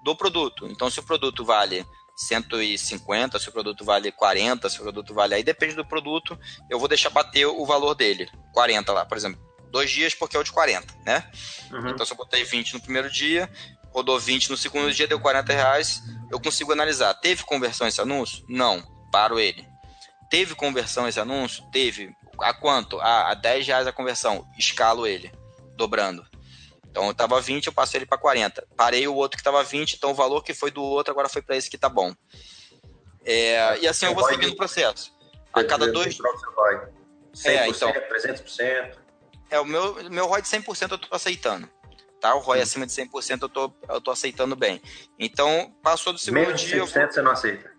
do produto. Então, se o produto vale 150, se o produto vale 40, se o produto vale. Aí depende do produto, eu vou deixar bater o valor dele. 40 lá, por exemplo. Dois dias porque é o de 40, né? Uhum. Então, se eu botei 20 no primeiro dia, rodou 20 no segundo dia, deu 40 reais, eu consigo analisar. Teve conversão esse anúncio? Não, paro ele. Teve conversão esse anúncio? Teve. A quanto? Ah, a 10 reais a conversão. Escalo ele, dobrando. Então eu tava 20, eu passo ele para 40. Parei o outro que tava 20, então o valor que foi do outro agora foi para esse que tá bom. É, e assim eu vou seguindo o processo. A cada dois. 100%, é, então, 300%. É, o meu, meu ROI de 100% eu tô aceitando. Tá? O ROI Sim. acima de 100% eu tô, eu tô aceitando bem. Então, passou do segundo Menos dia. Menos 100% eu... você não aceita?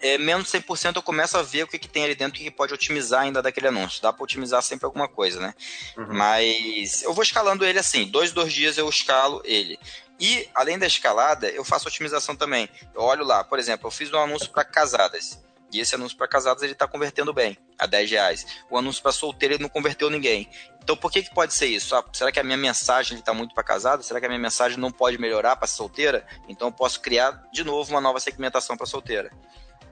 É, menos 100% eu começo a ver o que, que tem ali dentro que pode otimizar ainda daquele anúncio. Dá para otimizar sempre alguma coisa, né? Uhum. Mas eu vou escalando ele assim. Dois, dois dias eu escalo ele. E, além da escalada, eu faço otimização também. Eu olho lá, por exemplo, eu fiz um anúncio para casadas. E esse anúncio para casadas ele está convertendo bem, a 10 reais. O anúncio para solteiro ele não converteu ninguém. Então por que, que pode ser isso? Ah, será que a minha mensagem está muito para casada? Será que a minha mensagem não pode melhorar para solteira? Então eu posso criar de novo uma nova segmentação para solteira.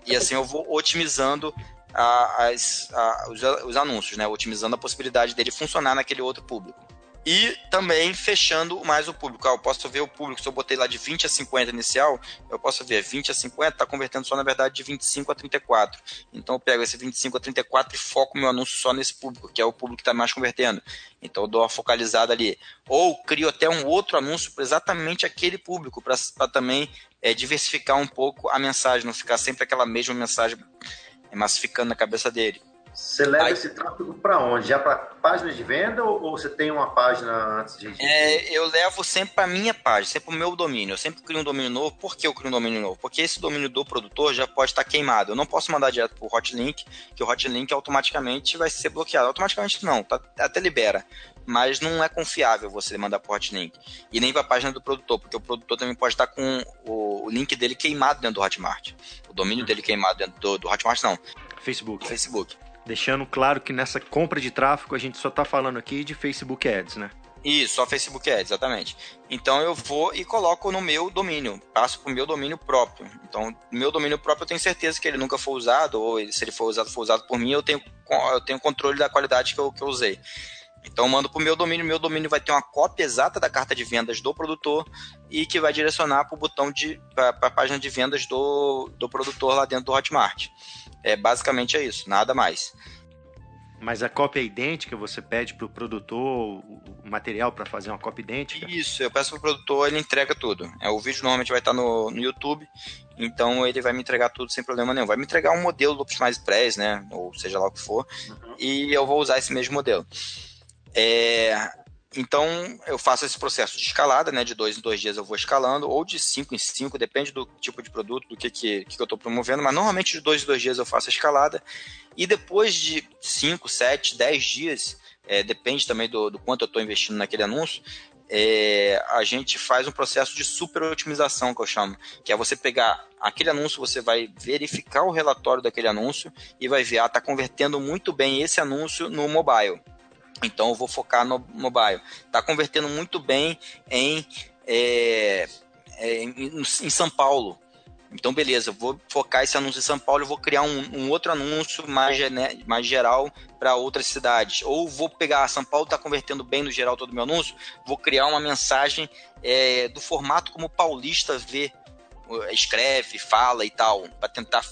E assim eu vou otimizando a, as, a, os, os anúncios, né? Otimizando a possibilidade dele funcionar naquele outro público. E também fechando mais o público. Ah, eu posso ver o público, se eu botei lá de 20 a 50 inicial, eu posso ver 20 a 50, está convertendo só na verdade de 25 a 34. Então eu pego esse 25 a 34 e foco meu anúncio só nesse público, que é o público que está mais convertendo. Então eu dou uma focalizada ali. Ou crio até um outro anúncio para exatamente aquele público, para também é, diversificar um pouco a mensagem, não ficar sempre aquela mesma mensagem massificando na cabeça dele. Você leva Aí, esse tráfego para onde? Já para páginas de venda ou, você tem uma página antes de. É, eu levo sempre para minha página, sempre para o meu domínio. Eu sempre crio um domínio novo. Por que eu crio um domínio novo? Porque esse domínio do produtor já pode estar queimado. Eu não posso mandar direto para o hotlink, que o hotlink automaticamente vai ser bloqueado. Automaticamente não, tá, até libera. Mas não é confiável você mandar para o hotlink. E nem para a página do produtor, porque o produtor também pode estar com o, o link dele queimado dentro do Hotmart. O domínio dele queimado dentro do, do Hotmart, não. Facebook. Facebook. Deixando claro que nessa compra de tráfego a gente só está falando aqui de Facebook Ads, né? Isso, só Facebook Ads, exatamente. Então eu vou e coloco no meu domínio, passo para o meu domínio próprio. Então, meu domínio próprio eu tenho certeza que ele nunca foi usado, ou se ele for usado, for usado por mim, eu tenho, eu tenho controle da qualidade que eu, que eu usei. Então eu mando para o meu domínio, meu domínio vai ter uma cópia exata da carta de vendas do produtor e que vai direcionar para o botão de para a página de vendas do, do produtor lá dentro do Hotmart. É basicamente é isso, nada mais. Mas a cópia é idêntica, você pede para o produtor o material para fazer uma cópia idêntica? Isso, eu peço para o produtor, ele entrega tudo. É, o vídeo normalmente vai estar no, no YouTube, então ele vai me entregar tudo sem problema nenhum. Vai me entregar um modelo do Optimize Press, né? Ou seja lá o que for, uhum. e eu vou usar esse mesmo modelo. É, então, eu faço esse processo de escalada, né? De dois em dois dias eu vou escalando, ou de cinco em cinco, depende do tipo de produto, do que, que, que eu estou promovendo, mas normalmente de dois em dois dias eu faço a escalada. E depois de cinco, sete, dez dias, é, depende também do, do quanto eu estou investindo naquele anúncio, é, a gente faz um processo de super otimização, que eu chamo, que é você pegar aquele anúncio, você vai verificar o relatório daquele anúncio e vai ver, ah, está convertendo muito bem esse anúncio no mobile. Então eu vou focar no mobile. Está convertendo muito bem em, é, é, em, em, São Paulo. Então, beleza, vou focar esse anúncio em São Paulo vou criar um, um outro anúncio mais, mais geral para outras cidades. Ou vou pegar, São Paulo está convertendo bem no geral todo o meu anúncio, vou criar uma mensagem é, do formato como o paulista vê, escreve, fala e tal, para tentar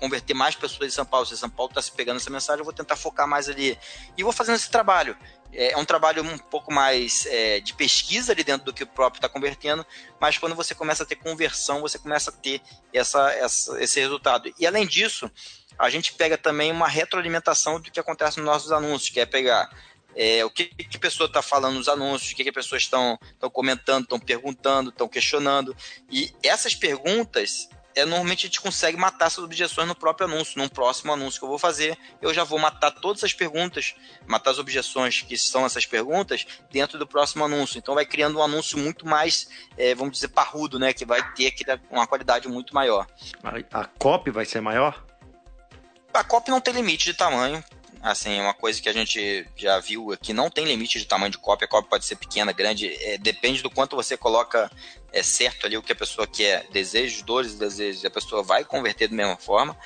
converter mais pessoas em São Paulo. Se São Paulo está se pegando essa mensagem, eu vou tentar focar mais ali. E vou fazendo esse trabalho. É, é um trabalho um pouco mais é, de pesquisa ali dentro do que o próprio está convertendo, mas quando você começa a ter conversão, você começa a ter essa, essa, esse resultado. E além disso, a gente pega também uma retroalimentação do que acontece nos nossos anúncios, que é pegar é, o que, que a pessoa está falando nos anúncios, o que, que as pessoas estão comentando, estão perguntando, estão questionando. E essas perguntas é, normalmente a gente consegue matar essas objeções no próprio anúncio. Num próximo anúncio que eu vou fazer, eu já vou matar todas as perguntas, matar as objeções que são essas perguntas dentro do próximo anúncio. Então vai criando um anúncio muito mais, é, vamos dizer, parrudo, né? Que vai ter uma qualidade muito maior. A copy vai ser maior? A copy não tem limite de tamanho. Assim, é uma coisa que a gente já viu aqui, não tem limite de tamanho de cópia, a cópia pode ser pequena, grande, é, depende do quanto você coloca é certo ali o que a pessoa quer, desejos, dores e desejos, a pessoa vai converter da mesma forma,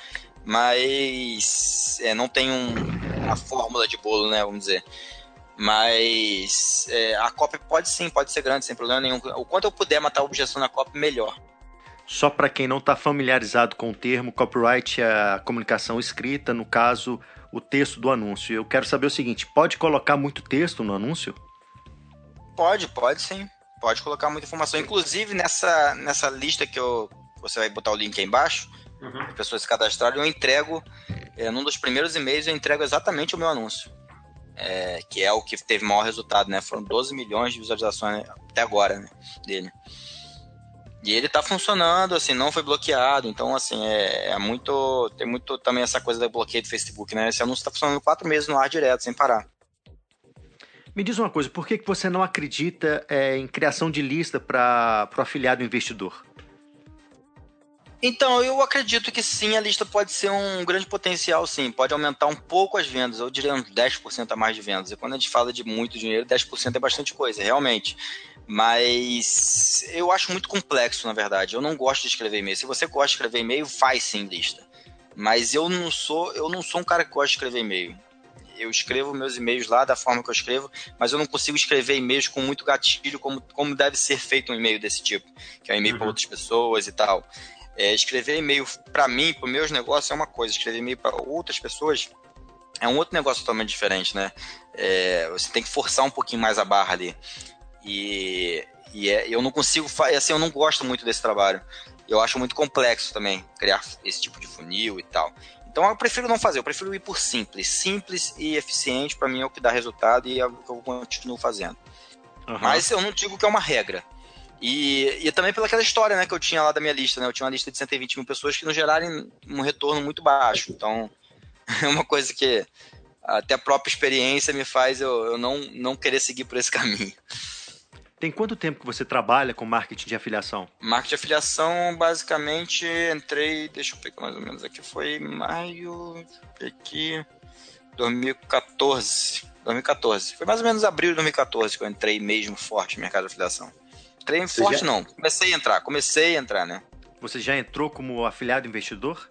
mas é, não tem um, uma fórmula de bolo, né, vamos dizer. Mas é, a copy pode sim, pode ser grande, sem problema nenhum. O quanto eu puder matar a objeção na copy, melhor. Só para quem não está familiarizado com o termo, copyright é a comunicação escrita, no caso, o texto do anúncio. Eu quero saber o seguinte: pode colocar muito texto no anúncio? Pode, pode sim. Pode colocar muita informação. Inclusive, nessa, nessa lista que eu. Você vai botar o link aí embaixo, uhum. as pessoas se cadastrarem, eu entrego. É, num dos primeiros e-mails, eu entrego exatamente o meu anúncio. É, que é o que teve maior resultado, né? Foram 12 milhões de visualizações até agora né, dele. E ele tá funcionando, assim, não foi bloqueado. Então, assim, é, é, muito. Tem muito também essa coisa do bloqueio do Facebook, né? Esse anúncio tá funcionando quatro meses no ar direto, sem parar. Me diz uma coisa, por que, que você não acredita é, em criação de lista para o afiliado investidor? Então, eu acredito que sim, a lista pode ser um grande potencial, sim. Pode aumentar um pouco as vendas, eu diria uns 10% a mais de vendas. E quando a gente fala de muito dinheiro, 10% é bastante coisa, realmente. Mas eu acho muito complexo, na verdade. Eu não gosto de escrever e-mail. Se você gosta de escrever e-mail, faz sim lista. Mas eu não sou, eu não sou um cara que gosta de escrever e-mail. Eu escrevo meus e-mails lá da forma que eu escrevo, mas eu não consigo escrever e-mails com muito gatilho, como, como deve ser feito um e-mail desse tipo, que é um e-mail uhum. para outras pessoas e tal. É, escrever e-mail para mim, para meus negócios, é uma coisa. Escrever e-mail para outras pessoas é um outro negócio totalmente diferente, né? É, você tem que forçar um pouquinho mais a barra ali. E, e é, eu não consigo, assim, eu não gosto muito desse trabalho. Eu acho muito complexo também criar esse tipo de funil e tal. Então eu prefiro não fazer, eu prefiro ir por simples. Simples e eficiente para mim é o que dá resultado e é o que eu continuo fazendo. Uhum. Mas eu não digo que é uma regra. E, e também pelaquela história né, que eu tinha lá da minha lista, né? Eu tinha uma lista de 120 mil pessoas que não gerarem um retorno muito baixo. Então, é uma coisa que até a própria experiência me faz eu, eu não, não querer seguir por esse caminho. Tem quanto tempo que você trabalha com marketing de afiliação? Marketing de afiliação, basicamente, entrei, deixa eu pegar mais ou menos aqui, foi maio, aqui, 2014. 2014. Foi mais ou menos abril de 2014 que eu entrei mesmo forte no mercado de afiliação. Entrei você forte já... não, comecei a entrar, comecei a entrar, né? Você já entrou como afiliado investidor?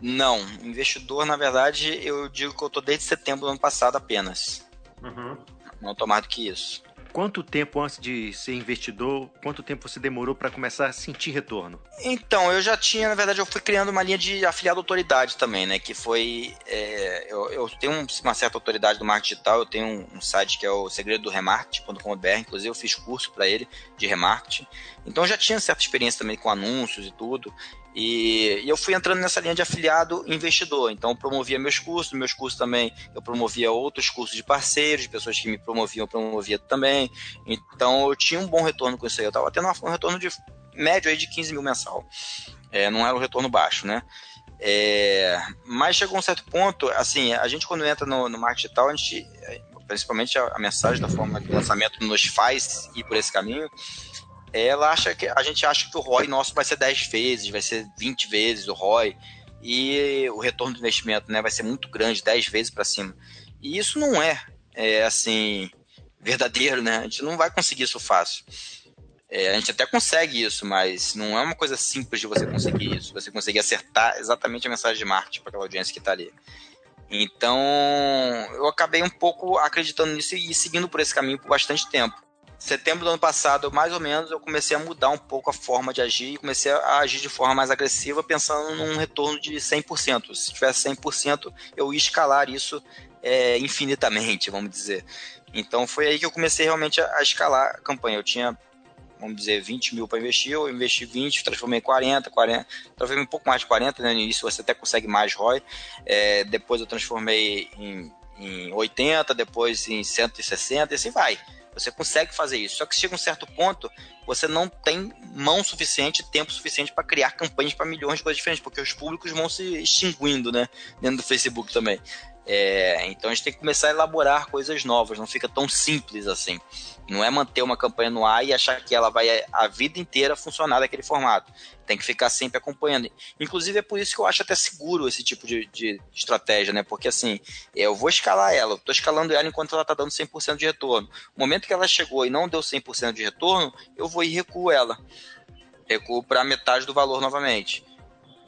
Não, investidor, na verdade, eu digo que eu tô desde setembro do ano passado apenas. Uhum. Não tô mais do que isso. Quanto tempo antes de ser investidor, quanto tempo você demorou para começar a sentir retorno? Então, eu já tinha, na verdade, eu fui criando uma linha de afiliado autoridade também, né? Que foi. É, eu, eu, tenho uma certa autoridade do marketing digital, eu tenho um, site que é o segredo do remarketing.com.br, inclusive eu fiz curso para ele de remarketing. Então eu já tinha certa experiência também com anúncios e tudo. E, e, eu fui entrando nessa linha de afiliado investidor. Então, eu promovia meus cursos, meus cursos também, eu promovia outros cursos de parceiros, de pessoas que me promoviam, eu promovia também. Então, eu tinha um bom retorno com isso aí. Eu estava tendo um retorno de médio aí de 15 mil mensal. É, não era um retorno baixo, né? É, mas chegou um certo ponto, assim, a gente quando entra no, no marketing digital, a gente, principalmente a, a mensagem da forma que o lançamento nos faz ir por esse caminho, ela acha que a gente acha que o ROI nosso vai ser 10 vezes, vai ser 20 vezes o ROI e o retorno do investimento, né, vai ser muito grande, 10 vezes para cima. E isso não é, é, assim verdadeiro, né? A gente não vai conseguir isso fácil. É, a gente até consegue isso, mas não é uma coisa simples de você conseguir isso. Você conseguir acertar exatamente a mensagem de marketing para aquela audiência que está ali. Então, eu acabei um pouco acreditando nisso e seguindo por esse caminho por bastante tempo setembro do ano passado, mais ou menos, eu comecei a mudar um pouco a forma de agir e comecei a agir de forma mais agressiva, pensando num retorno de 100%. Se tivesse 100%, eu ia escalar isso é, infinitamente, vamos dizer. Então foi aí que eu comecei realmente a, escalar a campanha. Eu tinha, vamos dizer, 20 mil para investir, eu investi 20, transformei em 40, 40, transformei um pouco mais de 40, né? no início você até consegue mais ROI. É, depois eu transformei em, em 80, depois em 160 e assim vai. Você consegue fazer isso. Só que chega um certo ponto, você não tem mão suficiente, tempo suficiente para criar campanhas para milhões de coisas diferentes, porque os públicos vão se extinguindo, né? Dentro do Facebook também. É, então a gente tem que começar a elaborar coisas novas, não fica tão simples assim. Não é manter uma campanha no ar e achar que ela vai a vida inteira funcionar daquele formato. Tem que ficar sempre acompanhando. Inclusive é por isso que eu acho até seguro esse tipo de, de estratégia, né? Porque assim, eu vou escalar ela, tô escalando ela enquanto ela tá dando 100% de retorno. No momento que ela chegou e não deu 100% de retorno, eu vou e recuo ela. Recuo para metade do valor novamente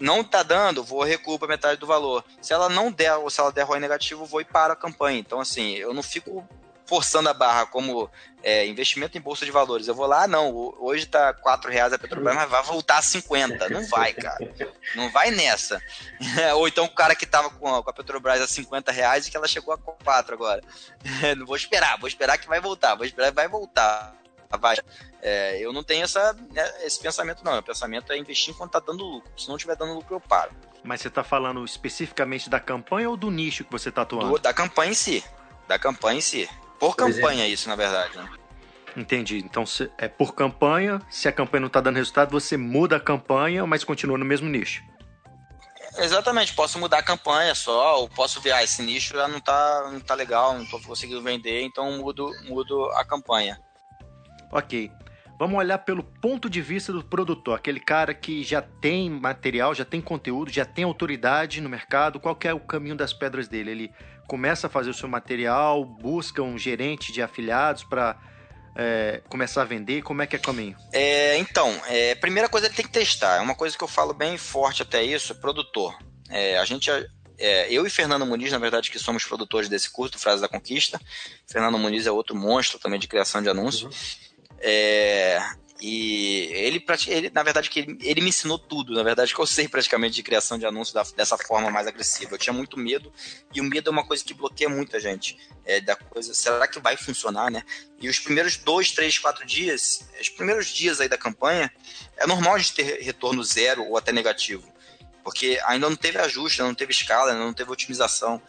não tá dando, vou recuo metade do valor. Se ela não der, ou se ela der ROI negativo, vou e paro a campanha. Então, assim, eu não fico forçando a barra como é, investimento em bolsa de valores. Eu vou lá, não, hoje tá 4 reais a Petrobras, mas vai voltar a 50. Não vai, cara. Não vai nessa. Ou então o cara que tava com a, com a Petrobras a 50 reais e que ela chegou a 4 agora. Não vou esperar, vou esperar que vai voltar, vou esperar que vai voltar. Vai. É, eu não tenho essa, né, esse pensamento, não. O pensamento é investir enquanto tá dando lucro. Se não tiver dando lucro, eu paro. Mas você está falando especificamente da campanha ou do nicho que você está atuando? Do, da campanha em si. Da campanha em si. Por campanha, isso, na verdade, né? Entendi. Então se, é por campanha. Se a campanha não está dando resultado, você muda a campanha, mas continua no mesmo nicho. Exatamente, posso mudar a campanha só, ou posso ver, ah, esse nicho já não tá, não tá legal, não tô conseguindo vender, então mudo, mudo a campanha. Ok. Vamos olhar pelo ponto de vista do produtor, aquele cara que já tem material, já tem conteúdo, já tem autoridade no mercado. Qual é o caminho das pedras dele? Ele começa a fazer o seu material, busca um gerente de afiliados para é, começar a vender? Como é que é o caminho? É, então, é, primeira coisa ele tem que testar. É uma coisa que eu falo bem forte até isso, é produtor. É, a gente é, eu e Fernando Muniz, na verdade, que somos produtores desse curso, Frase da Conquista. Fernando Muniz é outro monstro também de criação de anúncios. Uhum. É, e ele, ele, na verdade, que ele, ele, me ensinou tudo. Na verdade, que eu sei praticamente de criação de anúncios da, dessa forma mais agressiva. Eu tinha muito medo, e o medo é uma coisa que bloqueia muita gente. É, da coisa, será que vai funcionar, né? E os primeiros dois, três, quatro dias, os primeiros dias aí da campanha, é normal a gente ter retorno zero ou até negativo. Porque ainda não teve ajuste, não teve escala, não teve otimização.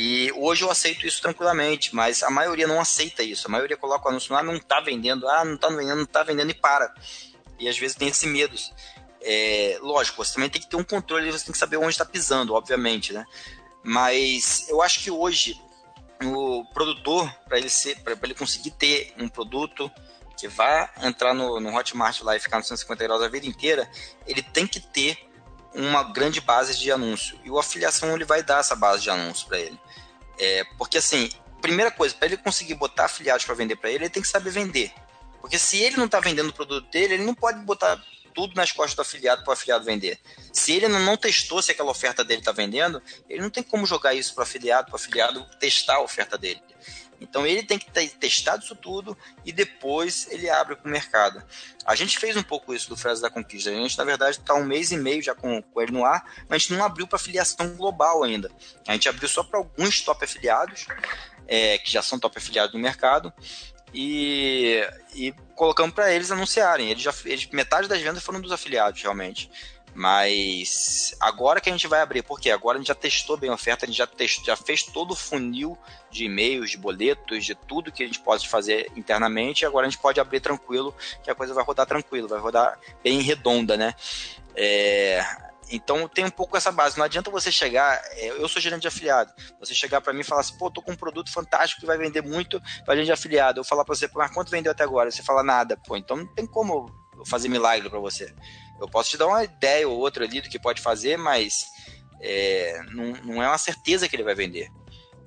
E hoje eu aceito isso tranquilamente, mas a maioria não aceita isso. A maioria coloca o anúncio lá, não está vendendo, ah, não está vendendo, não está vendendo e para. E às vezes tem esse medo. É, lógico, você também tem que ter um controle, você tem que saber onde está pisando, obviamente, né? Mas eu acho que hoje o produtor, para ele ser, para ele conseguir ter um produto que vá entrar no, no Hotmart lá e ficar no 150 euros a vida inteira, ele tem que ter uma grande base de anúncio. E o afiliação ele vai dar essa base de anúncio para ele. É, porque assim, primeira coisa, para ele conseguir botar afiliados para vender para ele, ele tem que saber vender. Porque se ele não está vendendo o produto dele, ele não pode botar tudo nas costas do afiliado para o afiliado vender. Se ele não, testou se aquela oferta dele está vendendo, ele não tem como jogar isso para o afiliado, para o afiliado testar a oferta dele. Então ele tem que ter testado isso tudo e depois ele abre para o mercado. A gente fez um pouco isso do Fresa da Conquista. A gente, na verdade, está um mês e meio já com, com ele no ar, mas a gente não abriu para filiação global ainda. A gente abriu só para alguns top afiliados, é, que já são top afiliados no mercado, e, e colocamos para eles anunciarem. Eles já, eles, metade das vendas foram dos afiliados, realmente. Mas agora que a gente vai abrir, porque agora a gente já testou bem a oferta, a gente já, testou, já fez todo o funil de e-mails, de boletos, de tudo que a gente pode fazer internamente, e agora a gente pode abrir tranquilo, que a coisa vai rodar tranquilo, vai rodar bem redonda, né? É, então tem um pouco essa base. Não adianta você chegar, é, eu sou gerente de afiliado, você chegar para mim e falar assim, pô, tô com um produto fantástico que vai vender muito para gente de afiliado. Eu falar para você, mas quanto vendeu até agora? Você fala nada, pô, então não tem como fazer milagre para você. Eu posso te dar uma ideia ou outra ali do que pode fazer, mas é, não, não é uma certeza que ele vai vender.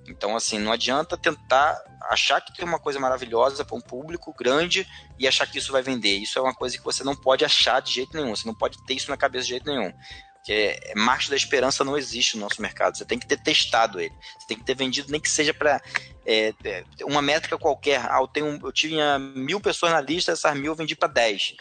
Então, assim, não adianta tentar achar que tem uma coisa maravilhosa para um público grande e achar que isso vai vender. Isso é uma coisa que você não pode achar de jeito nenhum. Você não pode ter isso na cabeça de jeito nenhum. Porque é, marketing da esperança não existe no nosso mercado. Você tem que ter testado ele. Você tem que ter vendido, nem que seja para é, é, uma métrica qualquer. Ah, eu, tenho, eu tinha mil pessoas na lista, essas mil eu vendi para 10.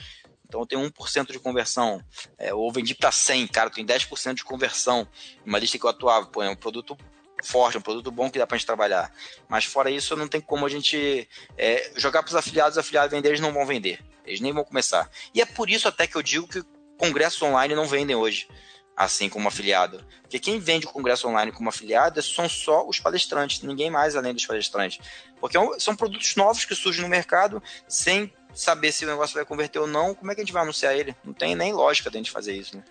Então eu tenho 1% de conversão. É, ou vendi para 100, cara, eu tenho 10% de conversão. Uma lista que eu atuava, pô, é um produto forte, um produto bom que dá para a gente trabalhar. Mas fora isso, não tem como a gente é, jogar para os afiliados, os afiliados vender, eles não vão vender. Eles nem vão começar. E é por isso até que eu digo que congressos online não vendem hoje, assim como afiliado. Porque quem vende o congresso online como afiliado são só os palestrantes, ninguém mais além dos palestrantes. Porque é são produtos novos que surgem no mercado sem saber se o negócio vai converter ou não, como é que a gente vai anunciar ele? Não tem nem lógica de a gente fazer isso, né?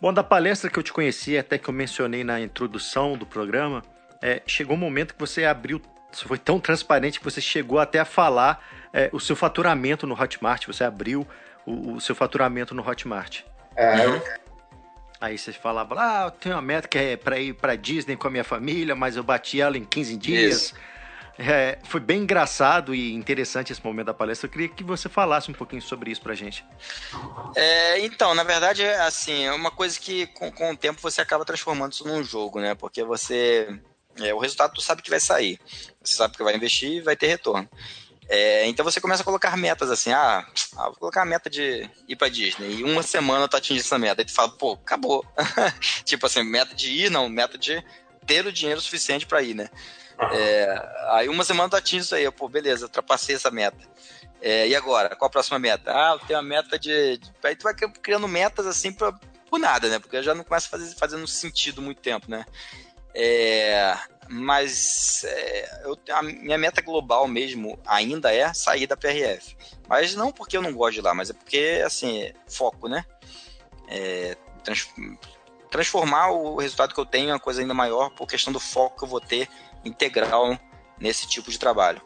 Bom, da palestra que eu te conheci, até que eu mencionei na introdução do programa, é, chegou um momento que você abriu, você foi tão transparente que você chegou até a falar é, o seu faturamento no Hotmart, você abriu o, o seu faturamento no Hotmart. É. Uhum. Aí você falava, ah, eu tenho uma meta que é para ir para Disney com a minha família, mas eu bati ela em 15 dias. Isso. É, foi bem engraçado e interessante esse momento da palestra. Eu queria que você falasse um pouquinho sobre isso pra gente. É, então, na verdade, é assim, é uma coisa que com, com o tempo você acaba transformando isso num jogo, né? Porque você É, o resultado tu sabe que vai sair. Você sabe que vai investir e vai ter retorno. É, então você começa a colocar metas assim, ah, ah vou colocar a meta de ir pra Disney. E uma semana tu atinge essa meta. Aí tu fala, pô, acabou. tipo assim, meta de ir, não, meta de ter o dinheiro suficiente para ir, né? É, aí uma semana tu atinge isso aí, pô, beleza, ultrapassei essa meta. É, e agora? Qual a próxima meta? Ah, eu tenho a meta de. Aí tu vai criando metas assim pra, por nada, né? Porque já não começa a fazer, fazendo sentido muito tempo, né? É, mas é, eu, a minha meta global mesmo ainda é sair da PRF. Mas não porque eu não gosto de lá, mas é porque, assim, foco, né? É, trans, transformar o resultado que eu tenho em uma coisa ainda maior por questão do foco que eu vou ter integral nesse tipo de trabalho.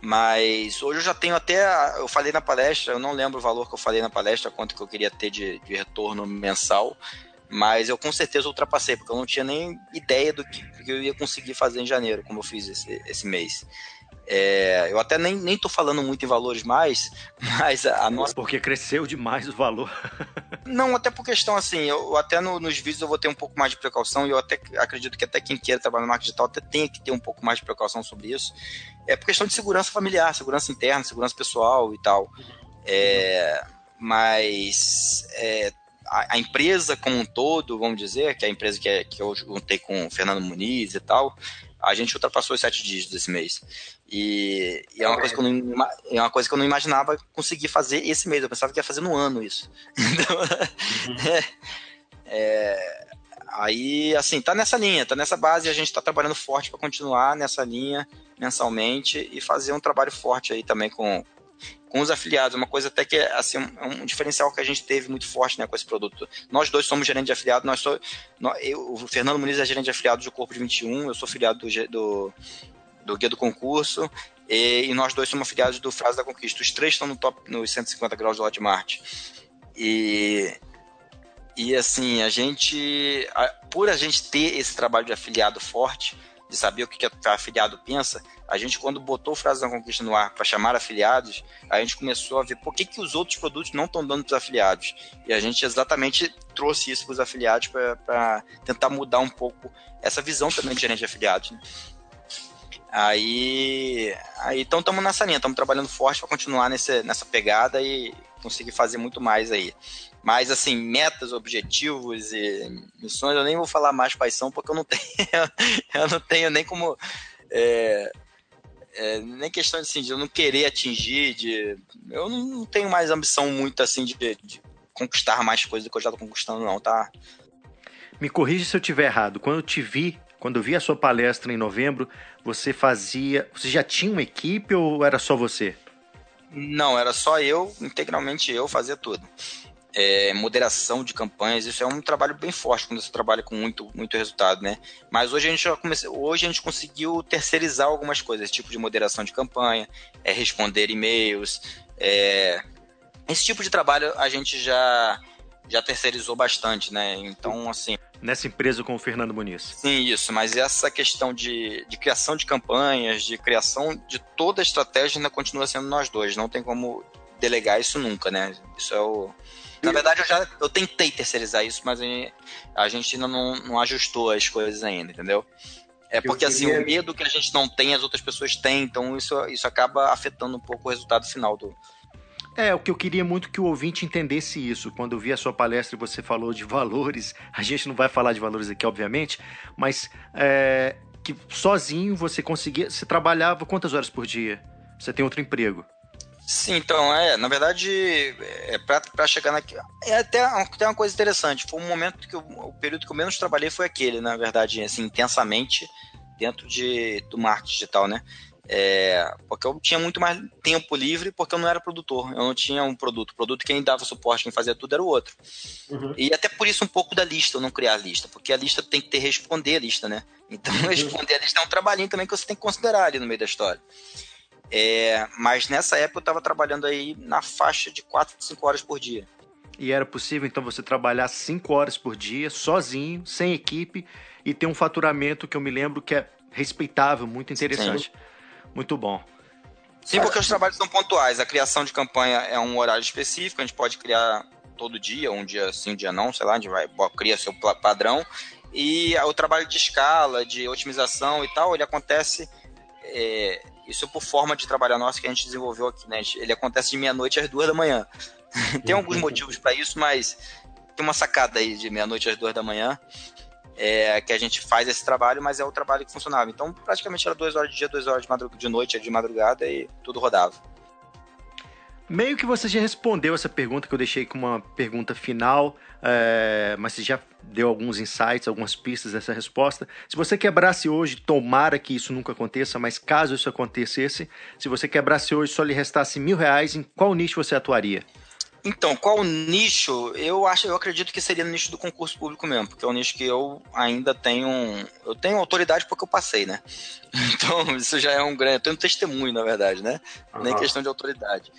Mas hoje eu já tenho até. Eu falei na palestra, eu não lembro o valor que eu falei na palestra, quanto que eu queria ter de, de retorno mensal, mas eu com certeza ultrapassei, porque eu não tinha nem ideia do que, que eu ia conseguir fazer em janeiro, como eu fiz esse, esse mês. É, eu até nem, nem tô falando muito em valores mais, mas a, a nossa. Porque cresceu demais o valor. Não, até por questão assim, eu até no, nos vídeos eu vou ter um pouco mais de precaução e eu até acredito que até quem queira trabalhar no marketing digital até tenha que ter um pouco mais de precaução sobre isso. É por questão de segurança familiar, segurança interna, segurança pessoal e tal. É, mas é, a, a, empresa como um todo, vamos dizer, que é a empresa que, é, que eu juntei com o Fernando Muniz e tal, a gente ultrapassou os sete dígitos esse mês. E, e é, uma coisa que eu não, é uma coisa que eu não imaginava conseguir fazer esse mês. Eu pensava que ia fazer no ano isso. Então, uhum. é, é, aí, assim, tá nessa linha, tá nessa base. A gente tá trabalhando forte para continuar nessa linha mensalmente e fazer um trabalho forte aí também com, com os afiliados. Uma coisa até que é assim, um, um, diferencial que a gente teve muito forte né, com esse produto. Nós dois somos gerentes de afiliado. Nós sou, nós, eu, o Fernando Muniz é gerente de afiliado do Corpo de 21. Eu sou afiliado do, do do Guia do Concurso, e, e, nós dois somos afiliados do Frase da Conquista. Os três estão no top, nos 150 graus do Hotmart. E, e assim, a gente, a, por a gente ter esse trabalho de afiliado forte, de saber o que, que o afiliado pensa, a gente, quando botou o Frase da Conquista no ar para chamar afiliados, a gente começou a ver por que, que os outros produtos não estão dando para os afiliados. E a gente exatamente trouxe isso para os afiliados para tentar mudar um pouco essa visão também de gerente de afiliados. Né? Aí, aí então estamos nessa linha, estamos trabalhando forte para continuar nesse, nessa pegada e conseguir fazer muito mais aí. Mas assim, metas, objetivos e missões, eu nem vou falar mais quais são, porque eu não tenho, eu não tenho nem como. É, é, nem questão de, assim, de eu não querer atingir, de. Eu não tenho mais ambição muito assim de, de conquistar mais coisas do que eu já estou conquistando, não, tá? Me corrija se eu estiver errado. Quando eu te vi quando eu vi a sua palestra em novembro, você fazia. Você já tinha uma equipe ou era só você? Não, era só eu, integralmente eu, fazia tudo. É, moderação de campanhas, isso é um trabalho bem forte quando você trabalha com muito, muito resultado, né? Mas hoje a gente já comece... hoje a gente conseguiu terceirizar algumas coisas, tipo de moderação de campanha, é, responder e-mails, é... esse tipo de trabalho a gente já já terceirizou bastante, né? Então, assim, nessa empresa com o Fernando Muniz. Sim, isso, mas essa questão de, de criação de campanhas, de criação de toda a estratégia ainda continua sendo nós dois, não tem como delegar isso nunca, né? Isso é o... Na verdade, eu já eu tentei terceirizar isso, mas a gente ainda não, não ajustou as coisas ainda, entendeu? É porque assim, o medo que a gente não tem, as outras pessoas têm, então isso, isso acaba afetando um pouco o resultado final do, é, o que eu queria muito que o ouvinte entendesse isso. Quando eu vi a sua palestra e você falou de valores, a gente não vai falar de valores aqui, obviamente, mas é, que sozinho você conseguia. Você trabalhava quantas horas por dia? Você tem outro emprego? Sim, então, é, na verdade, é, para chegar naquilo. É até, até uma coisa interessante. Foi um momento que eu, o período que eu menos trabalhei foi aquele, na verdade, assim, intensamente dentro de, do marketing digital, né? É, porque eu tinha muito mais tempo livre porque eu não era produtor, eu não tinha um produto. O produto quem dava suporte, quem fazia tudo era o outro. Uhum. E até por isso um pouco da lista, eu não criar a lista, porque a lista tem que ter responder a lista, né? Então uhum. responder a lista é um trabalhinho também que você tem que considerar ali no meio da história. É, mas nessa época eu estava trabalhando aí na faixa de 4, 5 horas por dia. E era possível então você trabalhar 5 horas por dia, sozinho, sem equipe, e ter um faturamento que eu me lembro que é respeitável, muito interessante. Sim. Muito bom. Sim, porque os trabalhos são pontuais. A criação de campanha é um horário específico, a gente pode criar todo dia, um dia sim, um dia não, sei lá, a gente vai cria seu padrão. E o trabalho de escala, de otimização e tal, ele acontece. É, isso por forma de trabalhar nossa que a gente desenvolveu aqui, né? Ele acontece de meia-noite às duas da manhã. tem alguns motivos para isso, mas tem uma sacada aí de meia-noite às duas da manhã. É, que a gente faz esse trabalho, mas é o trabalho que funcionava. Então, praticamente era duas horas de dia, duas horas de, madrug de noite, de madrugada e tudo rodava. Meio que você já respondeu essa pergunta que eu deixei com uma pergunta final, é, mas você já deu alguns insights, algumas pistas dessa resposta. Se você quebrasse hoje, tomara que isso nunca aconteça, mas caso isso acontecesse, se você quebrasse hoje só lhe restasse mil reais, em qual nicho você atuaria? Então, qual nicho? Eu acho, eu acredito que seria no nicho do concurso público mesmo, porque é um nicho que eu ainda tenho, eu tenho autoridade porque eu passei, né? Então, isso já é um grande, eu tenho testemunho, na verdade, né? Uhum. Nem questão de autoridade.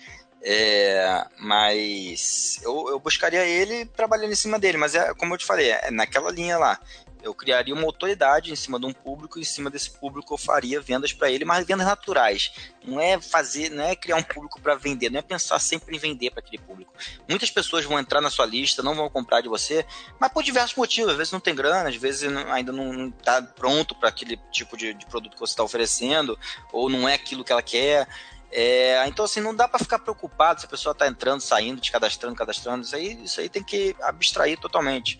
É, mas eu, eu, buscaria ele trabalhando em cima dele, mas é como eu te falei, é naquela linha lá. Eu criaria uma autoridade em cima de um público, e em cima desse público eu faria vendas para ele, mas vendas naturais. Não é fazer, não é criar um público para vender, não é pensar sempre em vender para aquele público. Muitas pessoas vão entrar na sua lista, não vão comprar de você, mas por diversos motivos. Às vezes não tem grana, às vezes ainda não está pronto para aquele tipo de, de produto que você está oferecendo, ou não é aquilo que ela quer. É, então, assim, não dá para ficar preocupado se a pessoa está entrando, saindo, te cadastrando, cadastrando. Isso aí, isso aí tem que abstrair totalmente.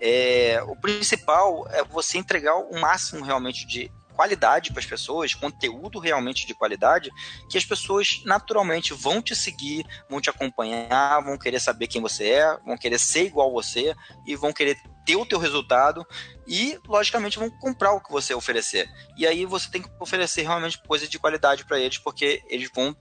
É, o principal é você entregar o máximo realmente de qualidade para as pessoas, conteúdo realmente de qualidade, que as pessoas naturalmente vão te seguir, vão te acompanhar, vão querer saber quem você é, vão querer ser igual a você e vão querer ter o teu resultado e, logicamente, vão comprar o que você oferecer. E aí você tem que oferecer realmente coisa de qualidade para eles, porque eles vão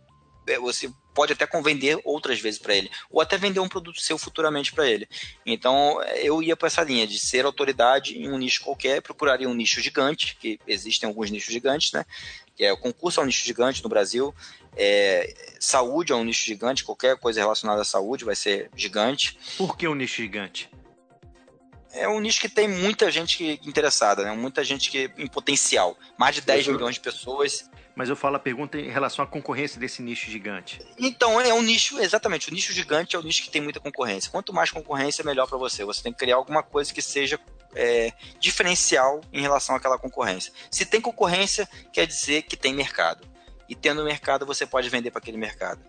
é, você pode até vender outras vezes para ele, ou até vender um produto seu futuramente para ele. Então, eu ia para essa linha de ser autoridade em um nicho qualquer, procuraria um nicho gigante, que existem alguns nichos gigantes, né? Que é o concurso é um nicho gigante no Brasil, é, saúde é um nicho gigante, qualquer coisa relacionada à saúde vai ser gigante. Por que um nicho gigante? É um nicho que tem muita gente interessada, né? Muita gente que em potencial. Mais de 10 milhões de pessoas. Mas eu falo a pergunta em relação à concorrência desse nicho gigante. Então, é um nicho, exatamente. O nicho gigante é o nicho que tem muita concorrência. Quanto mais concorrência, melhor para você. Você tem que criar alguma coisa que seja é, diferencial em relação àquela concorrência. Se tem concorrência, quer dizer que tem mercado. E tendo mercado, você pode vender para aquele mercado.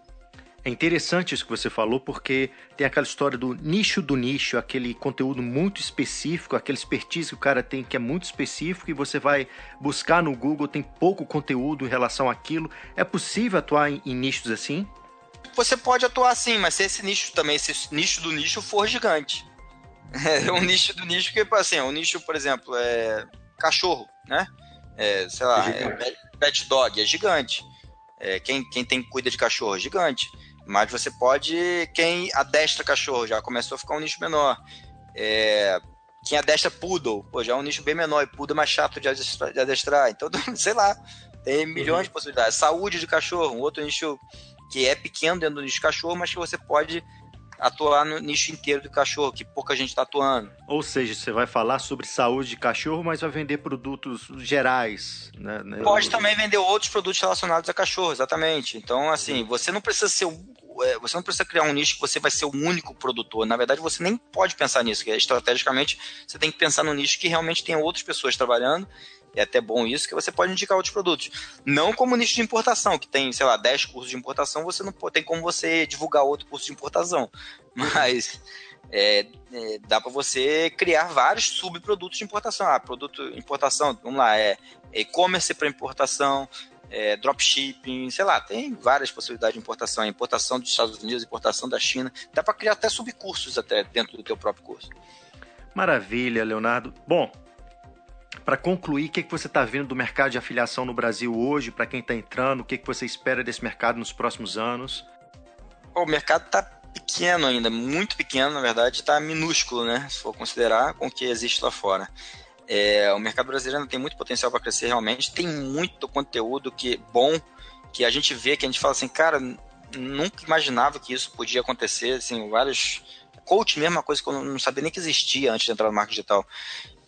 É interessante isso que você falou, porque tem aquela história do nicho do nicho, aquele conteúdo muito específico, aquele expertise que o cara tem que é muito específico e você vai buscar no Google, tem pouco conteúdo em relação àquilo. É possível atuar em, em nichos assim? Você pode atuar sim, mas se esse nicho também, se esse nicho do nicho for gigante. É um nicho do nicho que, assim, é um nicho, por exemplo, é cachorro, né? É, sei lá, é pet dog, é gigante. É, quem, quem tem cuida de cachorro é gigante. Mas você pode. Quem adestra cachorro já começou a ficar um nicho menor. É, quem adestra poodle, pô, já é um nicho bem menor. E poodle é mais chato de adestrar. De adestrar. Então, sei lá. Tem milhões uhum. de possibilidades. Saúde de cachorro, um outro nicho que é pequeno dentro do nicho de cachorro, mas que você pode atuar no nicho inteiro do cachorro, que pouca gente está atuando. Ou seja, você vai falar sobre saúde de cachorro, mas vai vender produtos gerais. Né? Pode também vender outros produtos relacionados a cachorro, exatamente. Então, assim, você não precisa ser você não precisa criar um nicho que você vai ser o único produtor. Na verdade, você nem pode pensar nisso, que estrategicamente você tem que pensar no nicho que realmente tem outras pessoas trabalhando é até bom isso, que você pode indicar outros produtos. Não como nicho de importação, que tem, sei lá, 10 cursos de importação, você não tem como você divulgar outro curso de importação. Mas é, é, dá para você criar vários subprodutos de importação. Ah, produto importação, vamos lá, é e-commerce para importação, é, dropshipping, sei lá, tem várias possibilidades de importação, importação dos Estados Unidos, importação da China. Dá para criar até subcursos até dentro do teu próprio curso. Maravilha, Leonardo. Bom, para concluir, o que, que você está vendo do mercado de afiliação no Brasil hoje, para quem está entrando, o que, que você espera desse mercado nos próximos anos? O mercado está pequeno ainda, muito pequeno, na verdade, está minúsculo, né? Se for considerar com o que existe lá fora. É, o mercado brasileiro tem muito potencial para crescer realmente, tem muito conteúdo que bom, que a gente vê, que a gente fala assim, cara, nunca imaginava que isso podia acontecer, assim, vários coach mesmo, uma coisa que eu não sabia nem que existia antes de entrar no marketing digital.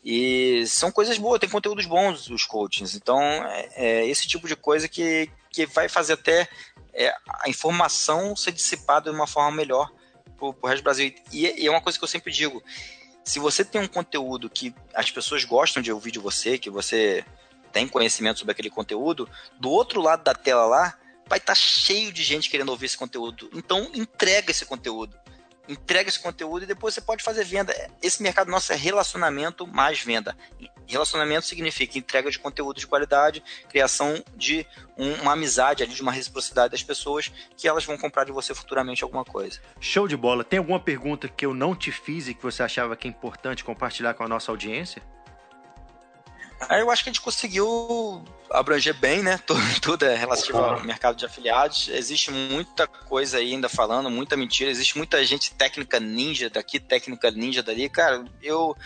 E são coisas boas, tem conteúdos bons os coachings. Então, é, é esse tipo de coisa que, que vai fazer até é, a informação ser dissipada de uma forma melhor para o resto do Brasil. E, e, é uma coisa que eu sempre digo: Se você tem um conteúdo que as pessoas gostam de ouvir de você, que você tem conhecimento sobre aquele conteúdo, do outro lado da tela lá, vai estar tá cheio de gente querendo ouvir esse conteúdo. Então, entrega esse conteúdo entrega esse conteúdo e depois você pode fazer venda. Esse mercado nosso é relacionamento mais venda. Relacionamento significa entrega de conteúdo de qualidade, criação de um, uma amizade ali, de uma reciprocidade das pessoas que elas vão comprar de você futuramente alguma coisa. Show de bola. Tem alguma pergunta que eu não te fiz e que você achava que é importante compartilhar com a nossa audiência? Aí eu acho que a gente conseguiu abranger bem, né? Tudo, tudo é relativo ao mercado de afiliados. Existe muita coisa aí ainda falando, muita mentira. Existe muita gente técnica ninja daqui, técnica ninja dali. Cara, eu,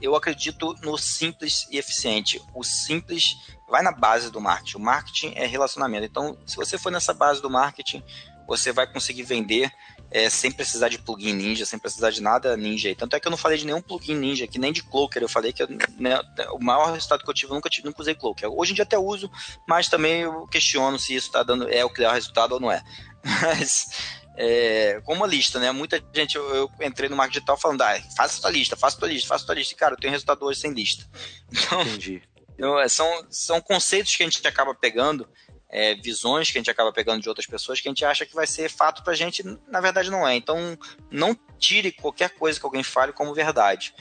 eu acredito no simples e eficiente. O simples vai na base do marketing. O marketing é relacionamento. Então, se você for nessa base do marketing, você vai conseguir vender é, sem precisar de plugin ninja, sem precisar de nada ninja. Tanto é que eu não falei de nenhum plugin ninja, que nem de Cloaker. Eu falei que eu, né, o maior resultado que eu tive, eu nunca, tive, nunca usei Cloaker. Hoje em dia até uso, mas também eu questiono se isso está dando, é o que dá resultado ou não é. Mas, é, como uma lista, né? Muita gente, eu, eu entrei no marketing digital falando, ah, faça tua lista, faça tua lista, faça tua lista. E, cara, eu tenho resultado hoje sem lista. Então, Entendi. Então, é, são, são conceitos que a gente acaba pegando é, visões que a gente acaba pegando de outras pessoas que a gente acha que vai ser fato pra gente, na verdade não é. Então, não tire qualquer coisa que alguém fale como verdade.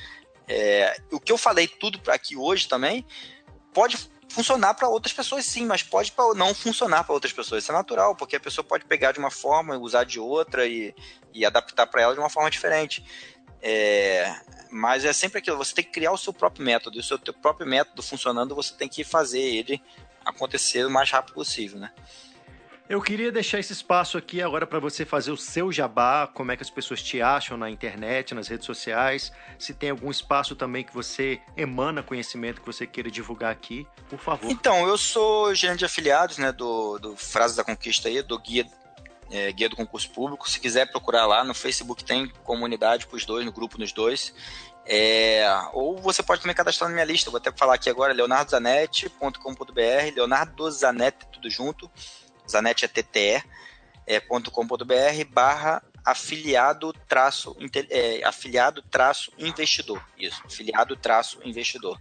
É, o que eu falei tudo para aqui hoje também pode funcionar para outras pessoas sim, mas pode não funcionar para outras pessoas. Isso é natural, porque a pessoa pode pegar de uma forma, usar de outra e, e adaptar para ela de uma forma diferente. É, mas é sempre aquilo, você tem que criar o seu próprio método, e o seu próprio método funcionando, você tem que fazer ele acontecer o mais rápido possível, né? Eu queria deixar esse espaço aqui agora para você fazer o seu jabá, como é que as pessoas te acham na internet, nas redes sociais, se tem algum espaço também que você emana conhecimento que você queira divulgar aqui, por favor. Então, eu sou gerente de afiliados, né, do, do Frase da Conquista aí, do Guia, é, Guia do Concurso Público. Se quiser procurar lá, no Facebook tem comunidade para os dois, no grupo nos dois. É, ou você pode também cadastrar na minha lista, vou até falar aqui agora, leonardozanetti.com.br, Leonardo Zanetti, tudo junto, Zanetti é TTE, é, .com.br barra afiliado traço, é, afiliado traço investidor, isso, afiliado traço investidor.